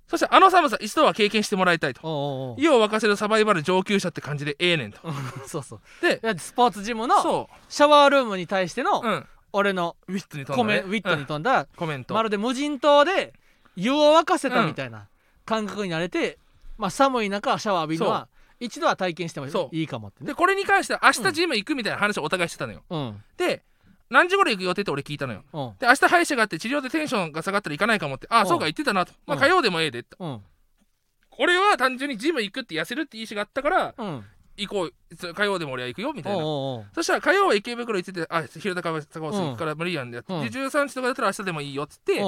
そしてあの寒さ一度は経験してもらいたいと。湯を沸かせるサバイバル上級者って感じでええねんと。うんそうそう。でスポーツジムのそシャワールームに対してのううん俺のウィットに飛コんだ、ね、メンウィットにうん飛ん。だコメント。まるで無人島で湯を沸かせたみたいな感覚になれて、まあ、寒い中シャワー浴びるのは一度は体験してもそう。いいかもってね。でこれに関しては明日ジム行くみたいな話をお互いしてたのよ、うん。で何時頃行く予定って俺聞いたのよ。うん。で明日歯医者があって治療でテンションが下がったら行かないかもってああうん。そうか言ってたなと、まあ、うん。火曜でもええでって。うん。俺は単純にジム行くって痩せるって意思があったからうん。行こうそ火曜でも俺は行くよみたいな。そしたら火曜は池袋行っててあ昼高坂尾行くから無理やんで、うん。で13時とかだったら明日でもいいよっつって、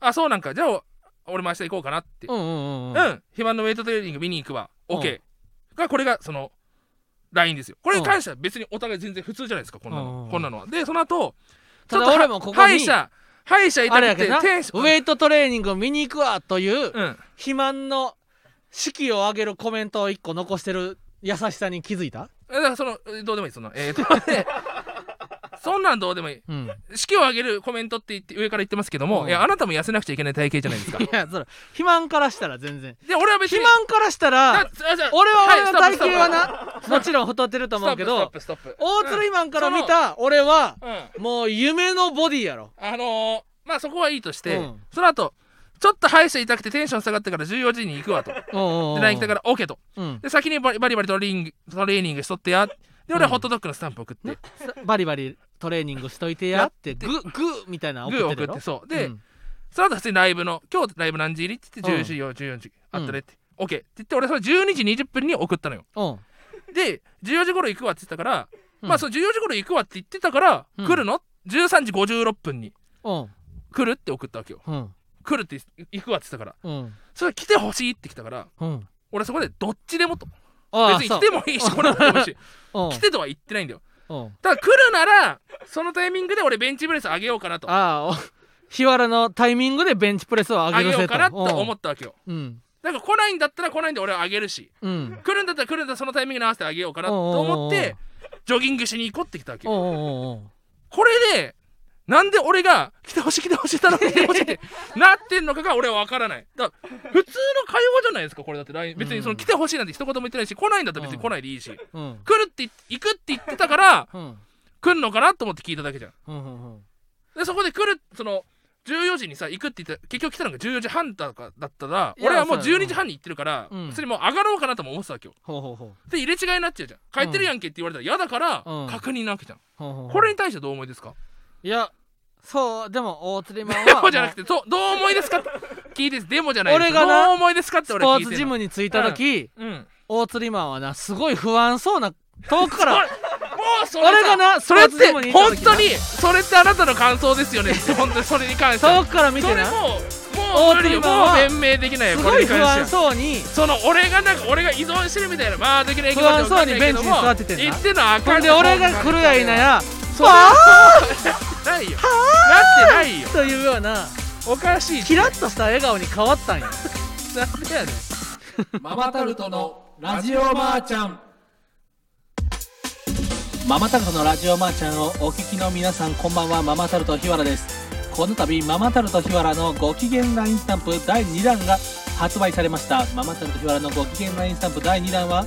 あそうなんか。じゃあ俺も明日行こうかなって。うんうんうんうん、うん。肥満のウェイトトレーニング見に行くわ。うん OK がこれがその LINE ですよ。これにうん関しては別にお互い全然普通じゃないですかこんなの、うんこんなのは。でその後ちょっと俺もここに歯医者歯医者行あったれやけどなウくてテンションェイトトレーニングを見に行くわといううん。肥満の士気を上げるコメントを一個残してる優しさに気づいた？えだからそのえどうでもいいその。えー、とでそんなんどうでもいい。うん。式を上げるコメントって言って上から言ってますけども、うん。いやあなたも痩せなくちゃいけない体型じゃないですか。いやそれ肥満からしたら全然。で俺は別に肥満からしたら俺は俺の体型はなもちろん太ってると思うけど大鶴肥満から見た俺はうん、うんもう夢のボディやろ。あのー、まあそこはいいとして、うん。その後ちょっと歯医者痛くてテンション下がってから14時に行くわと。でおうおうおう LINE 来たから OK と。うん。で先にバリバリトレーニングトレーニングしとってや。で俺はホットドッグのスタンプ送って、ねさバリバリトレーニングしといてやってグーグーみたいなのグー送ってる送ってそう。で、うん。その後普通にライブの今日ライブ何時入りって言って10時よ14時あったねって、OK って言って俺それ12時20分に送ったのよ。うん。で14時頃行くわって言ってたから、うん。まあその14時頃行くわって言ってたから、うん。来るの ?13 時56分にうん。来るって送ったわけよ。うん。来るって行くわって言ってたから。うん。それ来てほしいって来たからうん。俺そこでどっちでもと。別に来てもいいし来なくてもいいし。来てとは言ってないんだよ。うんうんただ来るならそのタイミングで俺ベンチプレス上げようかなと。ああお日原のタイミングでベンチプレスを上上げようかなと思っったわけよ。うん。だから来ないんだったら来ないんで俺は上げるし。うん。来るんだったら来るんだったらそのタイミングに合わせてあげようかなと思ってジョギングしに行こうって来たわけよ。これでなんで俺が来てほしい来てほしい頼む来てほしいって なってんのかが俺は分からない。だから普通の会話じゃないですかこれだって LINE 別にその来てほしいなんて一言も言ってないし来ないんだったら別に来ないでいいし。うん。来るって行くって言ってたからうん。来るのかなと思って聞いただけじゃん。うんでそこで来るその14時にさ行くって言って結局来たのが14時半だかだったら俺はもうそうや12時半に行ってるからうん。普通にもう上がろうかなとも思ってたわけよ。ほうほうほう。で入れ違いになっちゃうじゃん。帰ってるやんけって言われたら嫌だからうん。確認なわけじゃん。これに対してどう思いですか？いやそうでも大釣りマンデは モじゃなくてそうどう思いですか？って聞いてデモじゃないです俺がなどう思いですかってス俺聞いてんの。ポーツジムに着いた時うん。大釣りマンはなすごい不安そうな遠くから。もうそれさ俺がなそれって本当にそれってあなたの感想ですよね。本当にそれに関して。は遠くから見てな。それもうもう無理よ。もう弁明できないよこすごい不安そうに。その俺がなんか俺が依存してるみたいなまあできない不安そうにベンチに座っててんな。言ってんのはあほかんんで俺が来るやいなや。それはないよ。なってないよ。というような。おかしいキラッとした笑顔に変わったんや。なんでやねん。ママタルトのラジオマーちゃん。ママタルトのラジオマーちゃんをお聞きの皆さんこんばんは。ママタルト日原です。この度ママタルト日原のご機嫌 LINE スタンプ第2弾が発売されました。ママタルト日原のご機嫌 LINE スタンプ第2弾は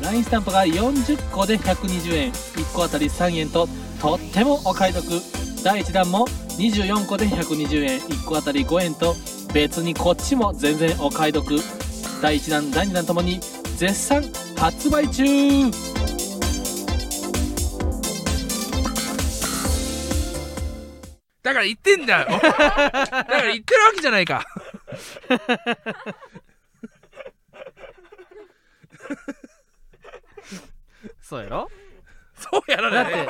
LINE スタンプが40個で120円。1個あたり3円ととってもお買い得第1弾も24個で120円。1個あたり5円と別にこっちも全然お買い得。第1弾第2弾ともに絶賛発売中。だから言ってんだよ。だから言ってるわけじゃないか。そうやろ？そうやろだって。ね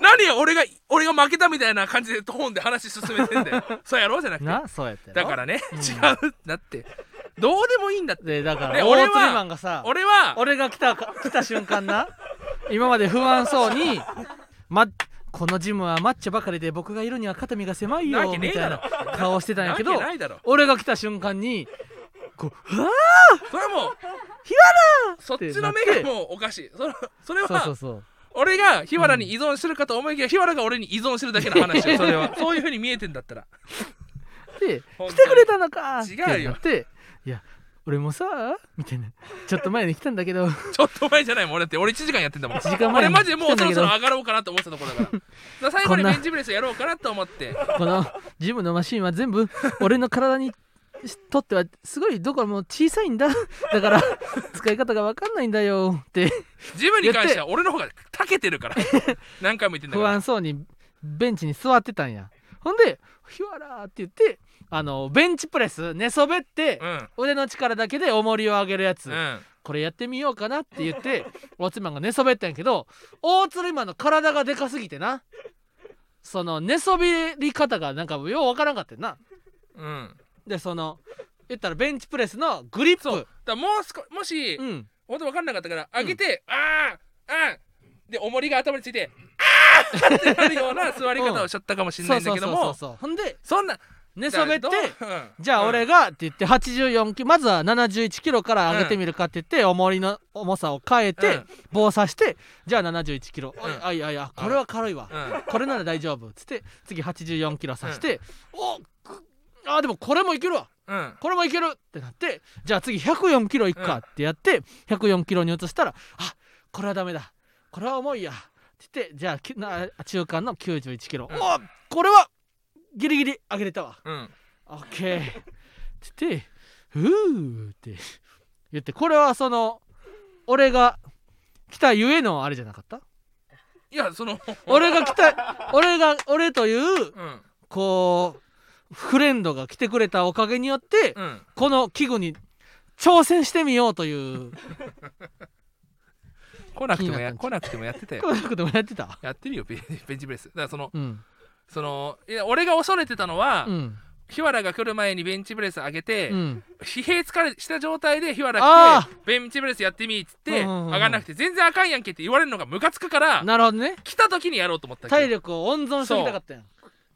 何よ俺が俺が負けたみたいな感じでトーンで話進めてんだよ。そうやろじゃなくて。なそうやったやろ。だからね、うん。違う。だって。どうでもいいんだって。でだからね俺はマンがさ俺は俺が来た来た瞬間な今まで不安そうに、ま、このジムはマッチョばかりで僕がいるには肩身が狭いなわよみたいけねえだろ。な顔してたんやけどなわけないだろ。俺が来た瞬間にこううわそれはもう日そっちの目がもうおかしい。それそれはそうそうそう俺が日原に依存してるかと思いきや、日原が俺に依存してるだけの話よ それは。そういうふうに見えてんだったら。で本当に。来てくれたのか違うよ。なって。いや俺もさみたいな。ちょっと前に来たんだけど。ちょっと前じゃないもん俺だって俺1時間やってんだもん。1時間前に俺マジでもうそろそろ来上がろうかなと思ってたところだから。だから最後にこんなベンチプレスやろうかなと思って。このジムのマシンは全部俺の体にとってはすごいどころも小さいんだ。だから 使い方が分かんないんだよ。って。ジムに関しては俺の方がたけてるから。何回も言ってんだ不から。安そうにベンチに座ってたんや。ほんで「ヒワラ」って言ってあのベンチプレス寝そべってうん。腕の力だけで重りを上げるやつ、うん。これやってみようかなって言って大鶴マンが寝そべったんやけど大鶴マンの体がでかすぎてな。その寝そべり方がなんかようわからんかったよな。うんでその言ったらベンチプレスのグリップ。そう。だからもう少もし、うん。本当分かんなかったから上げて、あーあー。で重りが頭についてあーってなるような座り方をしちゃったかもしれないんだけども。そうそうそうそう。ほんでそんな寝そべってじゃあ俺がって言って84キロまずは71キロから上げてみるかって言って重りの重さを変えてうん。棒刺してじゃあ71キロ。うん。あいやいやこれは軽いわ。うん。うんこれなら大丈夫。っつって次84キロ刺しておくあでもこれもいけるわ。うん。これもいけるってなってじゃあ次104キロいくかってやって104キロに移したらあこれはダメだ。これは重いや。って言ってじゃあ中間の91キロ、うん。おこれはギリギリ上げれたわ。うん。オッケー。って言って「ふー」って。言ってこれはその俺が来たゆえのあれじゃなかった？いやその。俺が来た俺が俺といううん。こうフレンドが来てくれたおかげによってうん。この器具に挑戦してみようという。来なくてもや来なくてもやってたよ。こういうこともやってた。やってるよベベンチプレス。だからそのうん。そのいや俺が恐れてたのは、うん。日原が来る前にベンチプレス上げて、うん。疲弊疲れした状態で日原あ来てベンチプレスやってみっつって、うんうんうんうん。上がんなくて全然あかんやんけって言われるのがムカつくからなるほどね。来た時にやろうと思った体力を温存しておきたかったやん。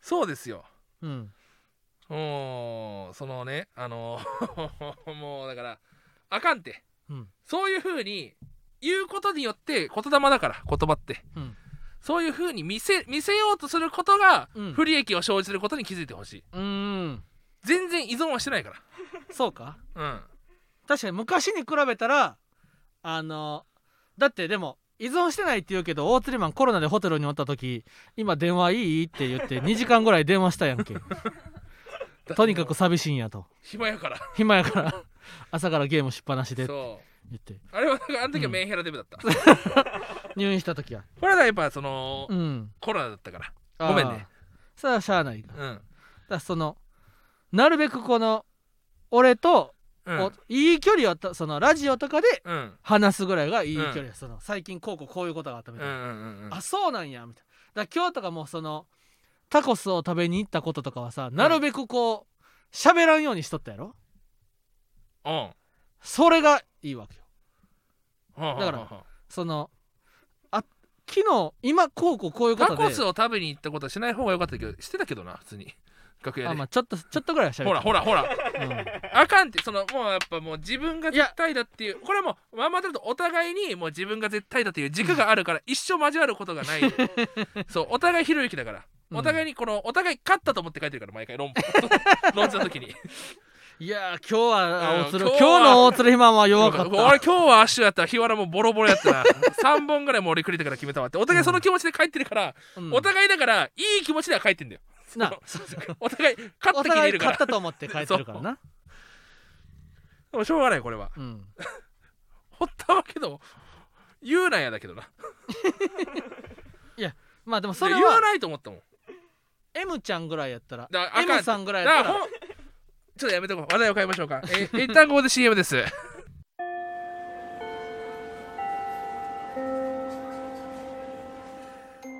そうですよ。うんもうそのねあの もうだからあかんって。うん。そういう風に言うことによって言霊だから言葉って。うん。そういう風に見せ見せようとすることがうん。不利益を生じることに気づいてほしい、うーん。全然依存はしてないかそうか。らうん。確かに昔に比べたらあのだってでも依存してないって言うけど大釣りマンコロナでホテルにおった時今電話いい？って言って2時間ぐらい電話したやんけとにかく寂しいんやと。暇やから。暇やから。朝からゲームしっぱなしでってそう。言って。あれはあの時はメンヘラデブだった、入院した時は。これはやっぱその、うん。コロナだったから。ごめんね。それはしゃあないか。らだかうんらそのなるべくこの俺と、うん。おいい距離をとそのラジオとかでうん。話すぐらいがいい距離その最近こうこうこういうことがあったみたいな、うんうんうんうん。あそうなんやみたいな。だから今日とかもそのタコスを食べに行ったこととかはさなるべくこう喋らんようにしとったやろ？うん。それがいいわけよ。だだからそのあ昨日今こうこうこういうことで。タコスを食べに行ったことはしない方が良かったけどしてたけどな普通に。楽屋で、あまあちょっとちょっとぐらいは喋るほらほらほら。うんあかんってそのもうやっぱもう自分が絶対だっていうこれはもうまんまだとお互いにもう自分が絶対だっていう軸があるから一生交わることがない。そうお互いひろゆきだから。うんお互いにこのお互い勝ったと思って書いてるから毎回論 論じた時に。いやー今日は今日今日はの大鶴ひまんは弱かっ俺た今日はアッシュやったら日原もボロボロやったな。3本ぐらいもう俺くれてから決めたわって。お互いその気持ちで帰ってるから、うん。お互いだからいい気持ちでは帰ってんだよ。な お互い勝おった気で互い勝いるから。ったと思って帰ってるからな。でもしょうがないこれは。うん。ほったわけど言うなんやだけどな。まあでもそれ言わはないと思ったもん M ちゃんぐらいやったら M さんぐらいやったら。ちょっとやめとこう。話題を変えましょうか。え一旦ここで CM です。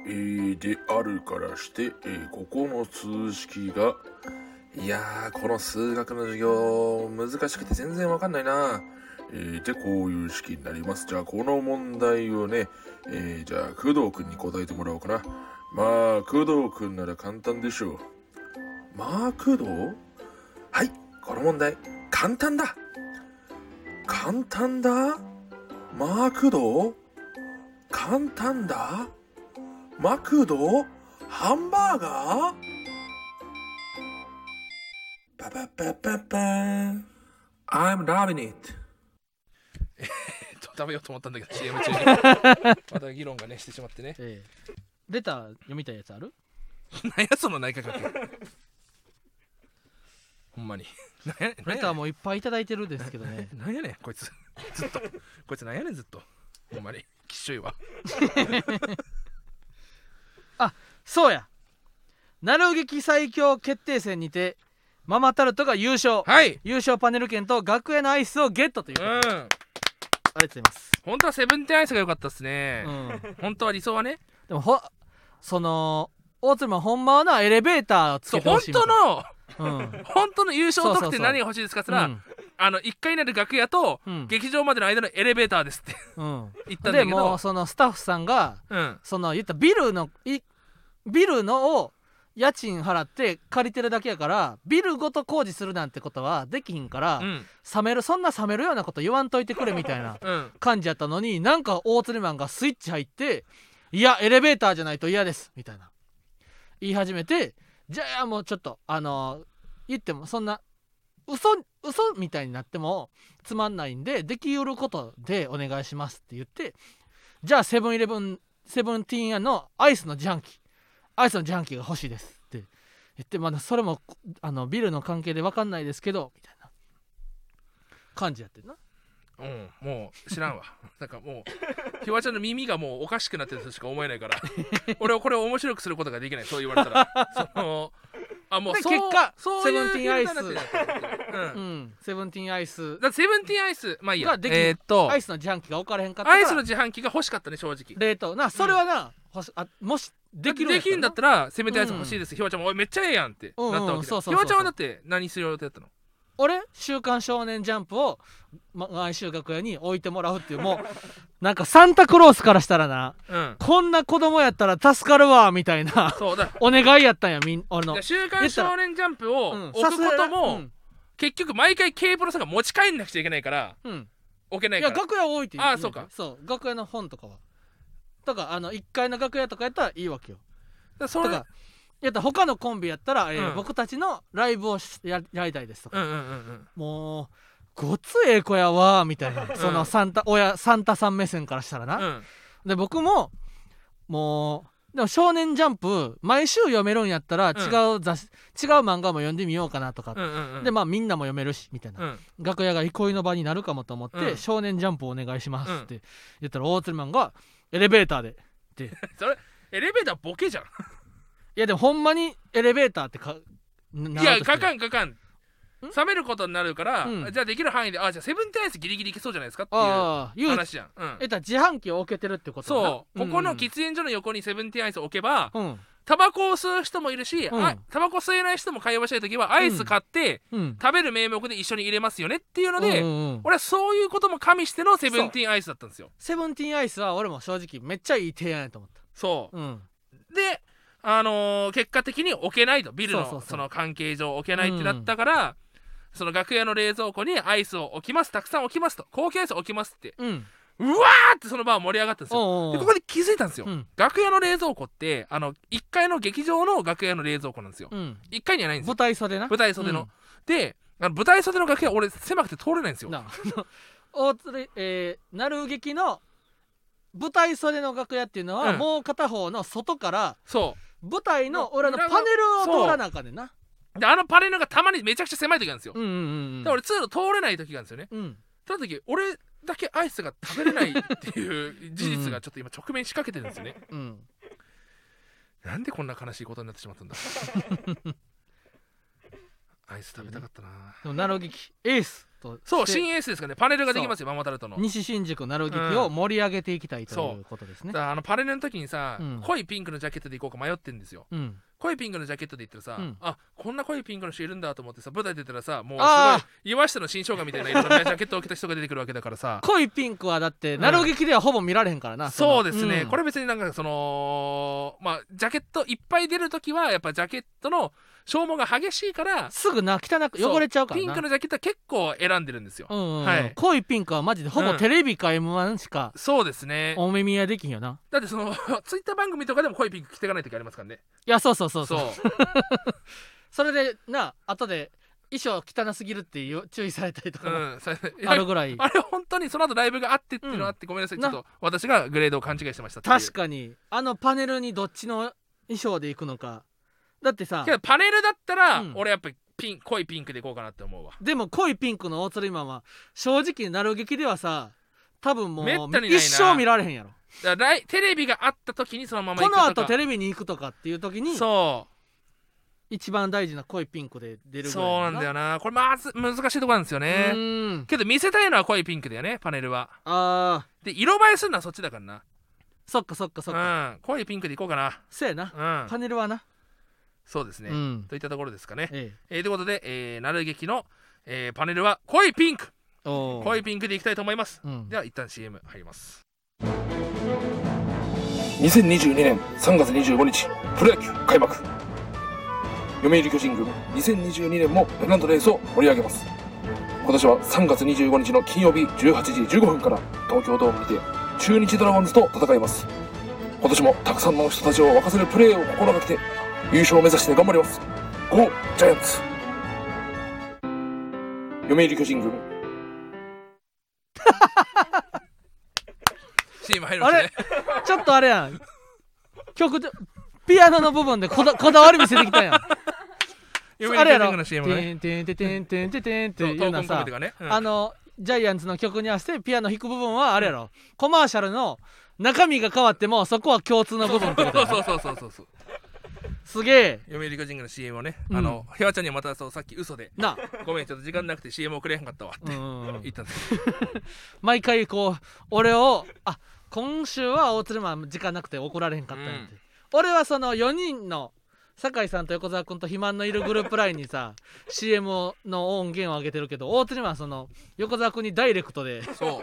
えーであるからして、えーここの数式がいやーこの数学の授業難しくて全然わかんないな、えーでこういう式になります。じゃあこの問題をね、えーじゃあ工藤くんに答えてもらおうかなまあ工藤くんなら簡単でしょう。まあ工藤？はいこの問題簡単だ。簡単だ？まあ工藤？簡単だ？マクドハンバーガー？パパパパパーン。I'm loving it. ちょっと食べようと思ったんだけど CM 中に。また議論がねしてしまってね。ええレター読みたいやつある？何やその内閣。学 ほんまに。何やねんレターもいっぱいいただいてるんですけどね。何やねんこいつ。ずっと。こいつ何やねんずっと。ほんまに。きっしょいわ。そうや。なる劇最強決定戦にてママタルトが優勝。はい。優勝パネル券と楽屋のアイスをゲットといううん。ありがとうございます、本当はセブンティーンアイスが良かったっすね、うん、本当は理想はね。でもほその大津マンほんまはなエレベーターをつそう本けてほしいみたい当なの本当の優勝得点何が欲しいですかって言ったら、うん。あの1階にある楽屋とうん。劇場までの間のエレベーターですって。うん。言ったんだでもけどうそのスタッフさんがうん。その言ったビルのいビルのを家賃払って借りてるだけやからビルごと工事するなんてことはできひんから、うん。冷めるそんな冷めるようなこと言わんといてくれみたいなうん。感じやったのになんか大釣りマンがスイッチ入って「いやエレベーターじゃないと嫌です」みたいな。言い始めてじゃあもうちょっとあの言ってもそんな嘘嘘みたいになってもつまんないんでできうることでお願いしますって言ってじゃあセブンイレブンセブンティーン屋のアイスの自販機アイスの自販機が欲しいですって言ってまだそれもあのビルの関係で分かんないですけどみたいな。感じやってんな。うん、もう知らんわ。なんかもうひわちゃんの耳がもうおかしくなってるとしか思えないから。俺はこれを面白くすることができない。そう言われたら。そのあもう結果そういうセブンティーンアイス。うん。うん。セブンティーンアイス。だセブンティーンアイスまあいいや。えーっと。アイスの自販機が置かれへんかったアイスの自販機が欲しかったね正直。冷凍。なそれはな、欲しあもしできるできるんだったららセブンティーンアイス欲しいです、ひわちゃんもおいめっちゃええやんってうんうんなったわけひわちゃんはだって何する予定だったの？俺「週刊少年ジャンプを」ま毎週楽屋に置いてもらうっていうもう なんかサンタクロースからしたらなうん。こんな子供やったら助かるわみたいなそうだ。お願いやったんやみん俺の週刊少年ジャンプをうん。置くことも、うん。結局毎回 K プロさんが持ち帰んなくちゃいけないからうん。置けないから。いや楽屋置いていいあそうか。そう楽屋の本とかは。とかあの1階の楽屋とかやったらいいわけよ。らそれとかやったら他のコンビやったら、えーうん。僕たちのライブをしややりたいですとか、うんうんうんうん。もうごっつええ子やわみたいな、そのサンタ親サンタさん目線からしたらな、うん。で僕ももうでも「少年ジャンプ」毎週読めるんやったらん。違う雑誌、違う漫画も読んでみようかなとか、うんうんうん。でまあみんなも読めるしみたいな、うん。楽屋が憩いの場になるかもと思って「うん。少年ジャンプお願いします」って言ったら大鶴マンが「エレベーターで」って。それエレベーターボケじゃんいやでもほんまにエレベーターってかないやかかんんかかん。冷めることになるから、うん。じゃあできる範囲であじゃあセブンティーンアイスギリギリいけそうじゃないですかっていう話じゃん、うん。えたら自販機を置けてるってことそう、ここの喫煙所の横にセブンティーンアイスを置けばうん。タバコを吸う人もいるし、うん。あタバコ吸えない人も会話したい時はアイス買って、うん。食べる名目で一緒に入れますよねっていうので、うんうんうん。俺はそういうことも加味してのセブンティーンアイスだったんですよ。セブンティーンアイスは俺も正直めっちゃいい提案やと思った。そう。うん。であのー結果的に置けないと。ビルのその関係上置けないってなったから、その楽屋の冷蔵庫にアイスを置きます。たくさん置きますと高級アイスを置きますって。うん。うわーってその場は盛り上がったんですよ。でここで気づいたんですよ、うん。楽屋の冷蔵庫ってあの1階の劇場の楽屋の冷蔵庫なんですよ、うん。1階にはないんですよ。舞台袖な？舞台袖の、であの舞台袖の楽屋俺狭くて通れないんですよ。大鶴えー、なる劇の舞台袖の楽屋っていうのは、うん。もう片方の外からそ舞台の裏の裏パネルを通らなあかんねんな。う。であのパネルがたまにめちゃくちゃ狭い時なんですよ、うん。うんうんで俺通路通れない時があるんですよね。うん。その時俺だけアイスが食べれないっていう事実がちょっと今直面しかけてるんですよね、うん。なんでこんな悲しいことになってしまったんだアイス食べたかったな。でもなる劇エースとそう新エースですかね。パネルができますよママタルトの。西新宿なる劇を盛り上げていきたいということですね。あのパネルの時にさ、うん。濃いピンクのジャケットで行こうか迷ってんですよ。うん。濃いピンクのジャケットで行ったらさ、うん。あこんな濃いピンクの人いるんだと思ってさ舞台出たらさもうすあごい岩下の新生姜みたいな色のねジャケットを着た人が出てくるわけだからさ。濃いピンクはだってんなる劇ではほぼ見られへんからなそうですね、ん。これ別になんかそのまあジャケットいっぱい出るときはやっぱジャケットの消耗が激しいからすぐな汚く汚れちゃうからな。ピンクのジャケットは結構選んでるんですよ、うんうん。うんはい。濃いピンクはマジでほぼうん。テレビか m 1しかそうですね。お目見やできんよな。だってその ツイッター番組とかでも濃いピンク着ていかないといけありますからね。いやそうそうそうそう。そ れでな後で衣装汚すぎるっていう注意されたりとかもうんあるぐらい。あれ本当にその後ライブがあってっていうのがあって、ごめんなさい。ちょっと私がグレードを勘違いしてました確かに。あのパネルにどっちの衣装で行くのかだってさけどパネルだったら、うん。俺やっぱりピン濃いピンクでいこうかなって思うわ。でも濃いピンクの大鶴マンは正直なる劇ではさ多分もうめったにないな。一生見られへんやろ。だからテレビがあった時にそのままこ行くとか。の後テレビに行くとかっていう時にそ一番大事な濃いピンクで出うるぐらいそうなんだよな。これまず難しいところなんですようね。ーん。けど見せたいのは濃いピンクだよねパネルは。あー。で色映えするのはそっちだからな。そっかそっかそっか、うん。濃いピンクでいこうかな。そうやな。うん。パネルはな、そうですね、うん。といったところですかね。ええ。ー、ということで、えー、なる劇の、えーパネルは濃いピンク。濃いピンクでいきたいと思います。うん。では一旦 CM 入ります。2022年3月25日プロ野球開幕。読売巨人軍2022年もペナントレースを盛り上げます。今年は3月25日の金曜日18時15分から東京ドームにて中日ドラゴンズと戦います。今年もたくさんの人たちを沸かせるプレーを心がけて優勝を目指して頑張ります。ゴージャイアンツ読売巨人軍。CM 入りましたね。ちょっとあれやん。曲でピアノの部分でこだこだわり見せてきたやん。読売あれやろ？巨人軍の CM ね。てんてんてんてんてんてんっていさね、うんあのジャイアンツの曲に合わせてピアノ弾く部分はあれやろコマーシャルの中身が変わってもそこは共通の部分ってことやそうそうそうそうそうすげえ。読売巨人軍の CM をね、うん。あのひわちゃんにはまたそうさっき嘘で。なごめんちょっと時間なくて CM 送れへんかったわ。ってうんうんうん。言ったんですよ毎回こう俺をあ今週は大鶴マン時間なくて怒られへんかったんやって、俺はその4人の酒井さんと横澤君と肥満のいるグループラインにさ CM の音源を上げてるけど大鶴マンはその横澤君にダイレクトでそう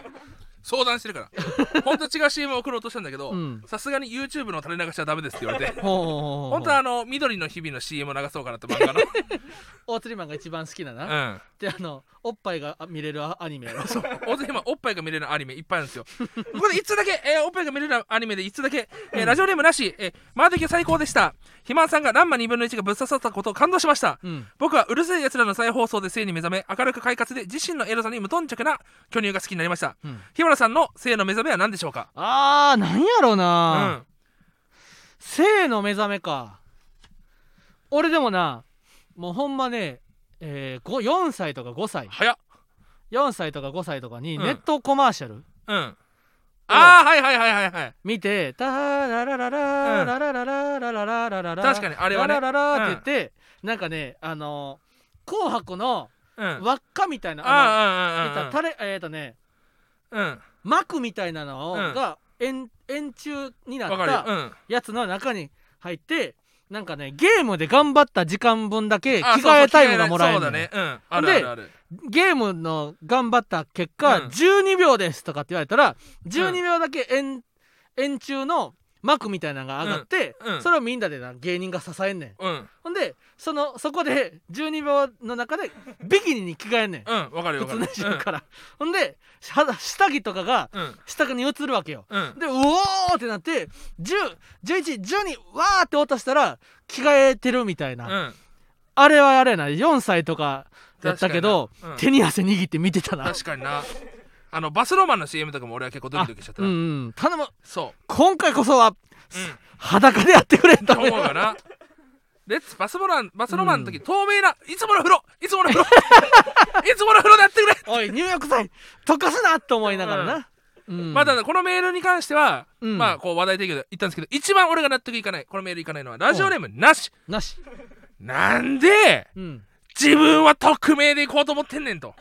相談してるから。本当は違う CM を送ろうとしたんだけどうん。さすがに YouTube の垂れ流しはダメですって言われて。本当はあの緑の日々の CM を流そうかなって漫画の。大鶴マンが一番好きなな、うん。であのおっぱいが見れるアニメやろ。そう。大勢今おっぱいが見れるアニメいっぱいあるんですよ。ここで一つだけ、えーおっぱいが見れるアニメで一つだけ、えーラジオネームなし、えー、マーテキ最高でした。肥満さんがランマ2分の1がぶっ刺さったことを感動しました。うん。僕はうるせえ奴らの再放送で性に目覚め明るく快活で自身のエロさに無頓着な巨乳が好きになりました。うん。日村さんの性の目覚めは何でしょうか？あーなんやろうな、ん。性の目覚めか。俺でもなもうほんまね、えー、5 4歳とか5歳。早っ。4歳とか5歳とかにうん。ネットコマーシャル？うん。ああはいはいはいはいはい見て「タララララうんララララララララララ確かにあれはねララララって言ってなんかねあのー紅白のうんあ輪っかみたいなああああのタレえっとねうん。膜みたいなのをうんが円円柱になったる。ようん。やつの中に入ってなんかねゲームで頑張った時間分だけ着あそうそう替えタイムがもらえるそうだね。うん。あるあるある。ゲームの頑張った結果、うん。12秒ですとかって言われたら12秒だけ円,、円柱の幕みたいなのが上がって、うんうん。それをみんなでな芸人が支えんねん。うん。ほんでそのそこで12秒の中でビキニに着替えんねん。うんわかるよ普わかる。通の人から、ほんでは下着とかがうん。下に映るわけよ。うん。でうおーってなって101112わーって落としたら着替えてるみたいな、うん。あれはあれやな4歳とかやったけど、手に汗握って見てたな。確かになあのバスロマンの CM とかも俺は結構ドキドキしちゃったな。うんうん頼む。そ今回こそはううん。裸でやってくれと。と思うよな。レッツバスボランバスロマンの時、透明ないつもの風呂いつもの風呂。いつもの風呂でやってくれ、おい入浴剤溶かすなと思いながらな、うん。まあただこのメールに関しては、うん。まあこう話題提供で言ったんですけど一番俺が納得いかないこのメールいかないのはラジオネームなし。なし。なんでうん。自分は匿名で行こうと思ってんねんと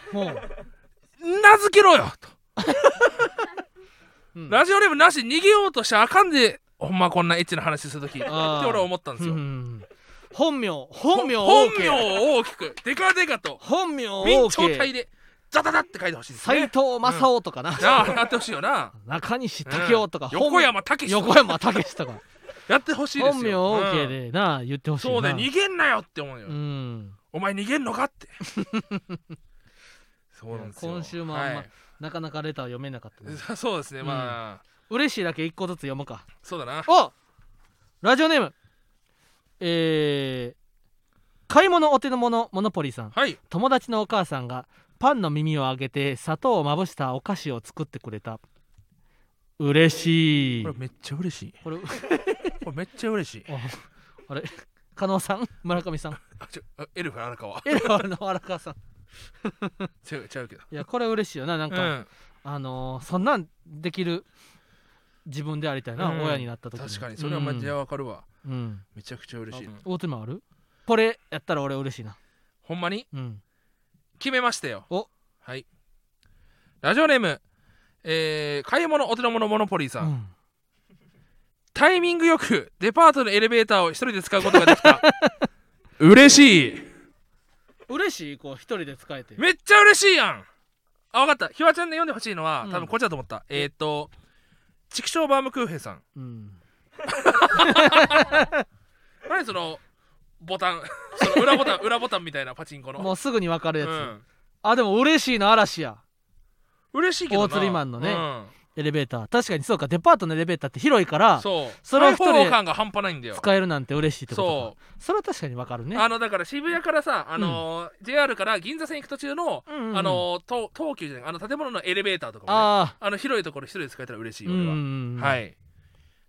名付けろよと。うん。ラジオネームなし逃げようとしちゃあかんでほんまこんなエッチな話するときって俺は思ったんですよ、うん本名。本名本 OK 名を大きく。デカデカと。本名明朝体でザザザって書いてほしいです斎ね。藤正雄とかな、なあやってほしいよな。中西武雄とか、うん。横山武史とか。横山武史とか。やってほしいですよ。本名 OK でな、言ってほしいな。そうで逃げんなよって思うよ、うん。お前逃げんのかって そうなんですよ。今週もあんまはい。なかなかレター読めなかったね。そうですねまあ、嬉しいだけ一個ずつ読むか。そうだな。おラジオネーム。えー、買い物お手の物モノポリさん。はい。友達のお母さんがパンの耳をあげて砂糖をまぶしたお菓子を作ってくれた。嬉しい。これめっちゃ嬉しい。これ これめっちゃ嬉しい。ああれ加納さん？村上さん？あちょあエルフ荒川。エラーの荒川さん違う違うけど。いやこれ嬉しいよななんか、うん。あのーそんなんできる自分でありたいな、うん。親になった時確かにそれはマジでうんわかるわ、うん。めちゃくちゃ嬉しい大手もある？これやったら俺嬉しいな。ほんまに？うん。決めましたよ。お。はい。ラジオネームえー、買い物お手の物モノポリーさん、うん。タイミングよくデパートのエレベーターを一人で使うことができた。嬉しい嬉しいこう一人で使えて。めっちゃ嬉しいやん。あ分かった。ひわちゃんで読んでほしいのは、うん。多分こっちだと思った。え？ー、っと畜生バームクーヘンさん。うん。何そのボタン？その裏ボタン裏ボタンみたいなパチンコの？もうすぐに分かるやつ、うん。あでも嬉しいの嵐や。嬉しいけどな。大釣りマンのね。うんエレベーター。確かにそうか。デパートのエレベーターって広いからそう。それをが半端ないんだよ。使えるなんて嬉しいってことそかそれは確かに分かるね。あのだから渋谷からさ、あのー JR から銀座線行く途中の、うんうんうん。あのー東東急じゃない。あの建物のエレベーターとかも、ね、ああの広いところ一人で使えたら嬉しいあうん俺は、うんうん。はい。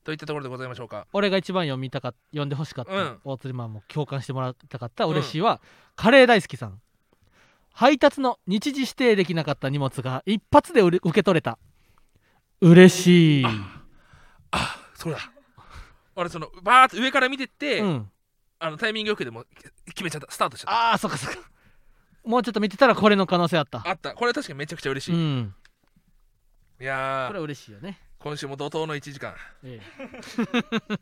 といったところでございましょうか。俺が一番読みたかっ読んでほしかった、うん。大釣りマンも共感してもらいたかった嬉しいは、カレー大好きさん。配達の日時指定できなかった荷物が一発で受け取れた嬉しい。あそうだ。俺そのバーッと上から見てって、うん。あのタイミングよくでも決めちゃった。スタートしちゃった。ああそっかそっか。もうちょっと見てたらこれの可能性あった。あった。これ確かにめちゃくちゃ嬉しい、うん。いやーこれ嬉しいよね、今週も怒涛の1時間。ええ。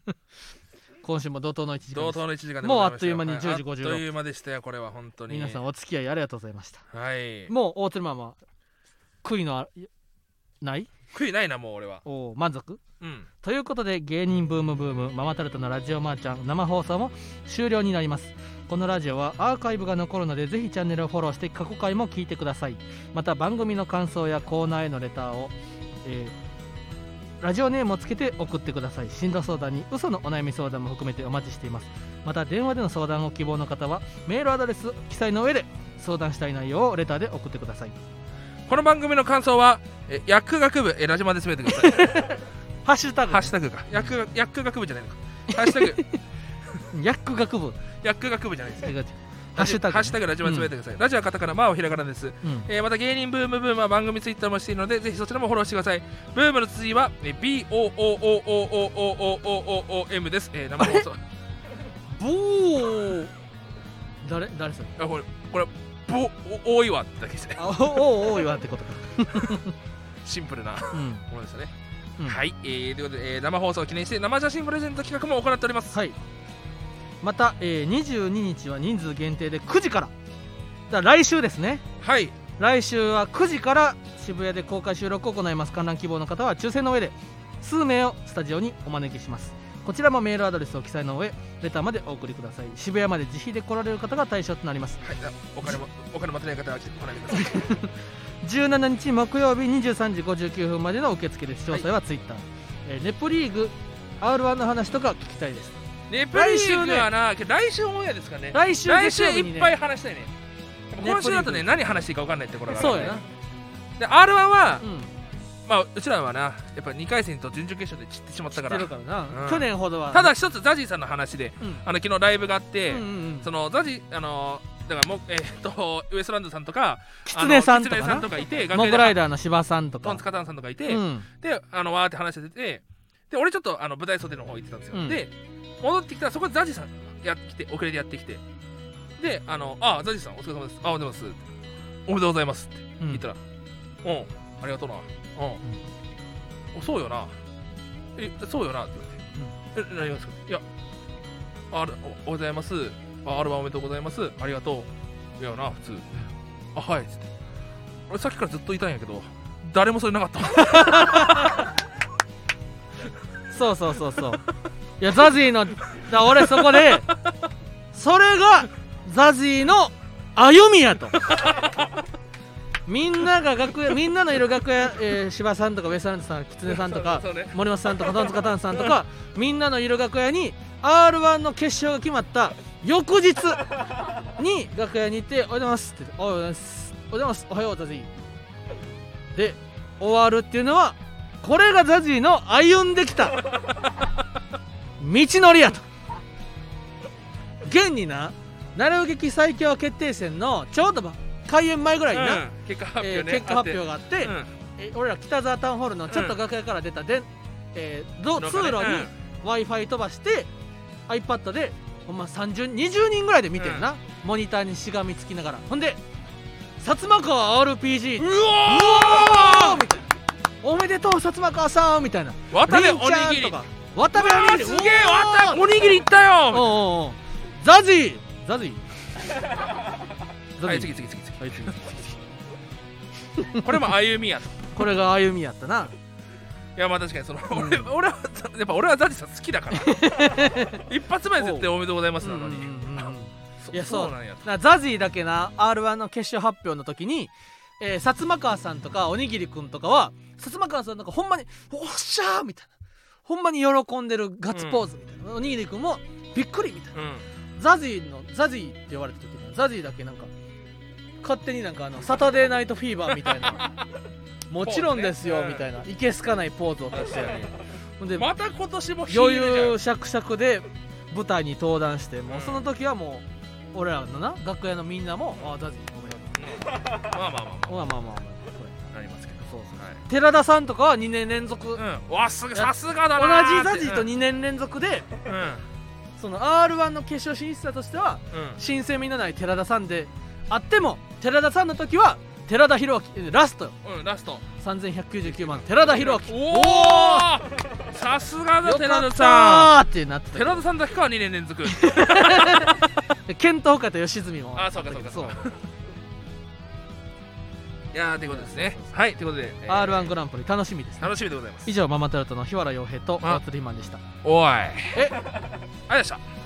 今週も怒涛の1時間です。怒涛の1時間でもうございましたよ。あっという間には10時56あっという間でしたよこれは本当に。皆さんお付き合いありがとうございました。はい。もう大鶴マンは悔いのあない？悔いないなもう俺は。おお満足？うん。ということで芸人ブームブームママタルトのラジオマーちゃん生放送も終了になります。このラジオはアーカイブが残るのでぜひチャンネルをフォローして過去回も聞いてください。また番組の感想やコーナーへのレターを、えーラジオネームをつけて送ってください。進路相談に嘘のお悩み相談も含めてお待ちしています。また電話での相談を希望の方はメールアドレス記載の上で相談したい内容をレターで送ってくださいこの番組の感想はえ薬学部えラジマで詰めてください。ハッシュタグハッシュタグか。薬学薬学部じゃないのか。ハッシュタグ。薬学部。薬学部じゃないです。違う違う。ハッシュタグね。ハッシュタグラジマで詰めてください、ラジオはカタカナマーをひらがなです。うん。えーまた芸人ブームブームは番組ツイッターもしているのでぜひそちらもフォローしてください。ブームの続きはえー BOOOOOOOOOM です、えー、生放送。ボー。誰誰それ？あこれこれボお多いわってだけで。すねあおおおいわってことか。シンプルなうん、ものですよね、うん。はい、えー、ということで、えー生放送を記念して生写真プレゼント企画も行っております。はい。また、えー、22日は人数限定で9時から。だから来週ですね。はい。来週は9時から渋谷で公開収録を行います。観覧希望の方は抽選の上で数名をスタジオにお招きしますこちらもメールアドレスを記載の上レターまでお送りください。渋谷まで自費で来られる方が対象となります。はい、あお金もお金持てない方は来てこないでください。17日木曜日23時59分までの受付です。詳細はツイッター、えーネプリーグ R1 の話とか聞きたいです。ネプリーグはな来週オンエアですかね。来週ね。週いっぱい話したいね。今週だとね何話していいか分かんないってころがあるそうやな。で R1 は、うんまあうちらはなやっぱ2回戦と準々決勝で散ってしまったから。るからな、うん。去年ほどは。ただ一つザジーさんの話でうん。あの昨日ライブがあって、うんうんうん。そのザジあのだからもえーっとウエストランドさんとかキツネさんとかあのキツネさんなとかいてモグライダダーの芝さんとか。トンツカタンさんとかいて、うん。であのわーって話しててで俺ちょっとあの舞台袖の方行ってたんですよ、うん。で戻ってきたらそこでザジさんやってきて遅れてやってきて。であのあザジさんお疲れ様です。あおはようございます。おめでとうございますってうん。言ったらうん。ありがとうなうん、おそうよな。えそうよなって言われて、え何がですか？いやあるおおはようございます。あアルバムおめでとうございます。ありがとう。いやな普通。あはいっつって。俺さっきからずっといたんやけど誰もそれなかった。そうそうそうそう。いやザジーのだ俺そこでそれがザジーの歩みやとみんなが楽屋みんなのいる楽屋、えー、柴さんとかウエストランドさんキツネさんとか ね。森本さんとかトンツカタンさんとか みんなのいる楽屋に r 1の決勝が決まった翌日に楽屋に行って「おはようございます」って言って「おはようございます」「おはようございます」「おはようザジー」で終わるっていうのはこれがザジーの歩んできた道のりやと。現にな奈良劇最強決定戦のちょうどば開演前ぐらいにな、うん。結果発表ね、えー結果発表があって、うん。え俺ら北沢タウンホールのちょっと楽屋から出たで、えーど通路に w i f i 飛ばして iPad でほんま30 20人ぐらいで見てるな、モニターにしがみつきながら。ほんで薩摩川 RPG ううわおー！みたいなおめでとう薩摩川さん！みたいな。ー渡部おにぎり。とか渡部うわおにぎりーすげえ渡部おにぎりいったおうよおうおう。ザジー。ザジー。ザはい次次次はい次これも歩みやとこれが歩みやったな。いやまあ確かにその、俺俺はやっぱ俺はザジさん好きだから。一発目は絶対おめでとうございますなのに、うんう。んうんう。んいやそうなんやなザジーだけな r 1の決勝発表の時に、えー、薩摩川さんとかおにぎりくんとかは薩摩川さんなんかほんまに「おっしゃー!」みたいな。ほんまに喜んでるガッツポーズみたいな、おにぎりくんもびっくりみたいな。うん。ザジーのザジーって言われた時にザジーだけなんか勝手になんかあのサタデーナイトフィーバーみたいな。もちろんですよみたいな。いけすかないポーズを出してやねほんでまた今年も余裕しゃくしゃくで舞台に登壇してもうその時はもう俺らのな楽屋のみんなも「ああザジーごめん」まあまあまあままあ。まあまあまあまあ。あなりますけど。そうそうはい。寺田さんとかは2年連続、同うん。わすげさすがだじなーって。ザジーと2年連続でうん。その r 1の決勝進出者としてはうん。新鮮味のない寺田さんであっても寺田さんの時は寺田博明ラストよ。うんうんラスト。3199万寺田博明おおさすがだ寺田さん。ーってなってた寺田さんだけか2年連続。でケント・ホカと吉住も。あそうかそうかそう。いやーということですね。はいということで、えー。r 1グランプリ楽しみですね。楽しみでございます。以上ママタルトの日原洋平とあ。大鶴ひまんでした。おい。え？ありがとうございました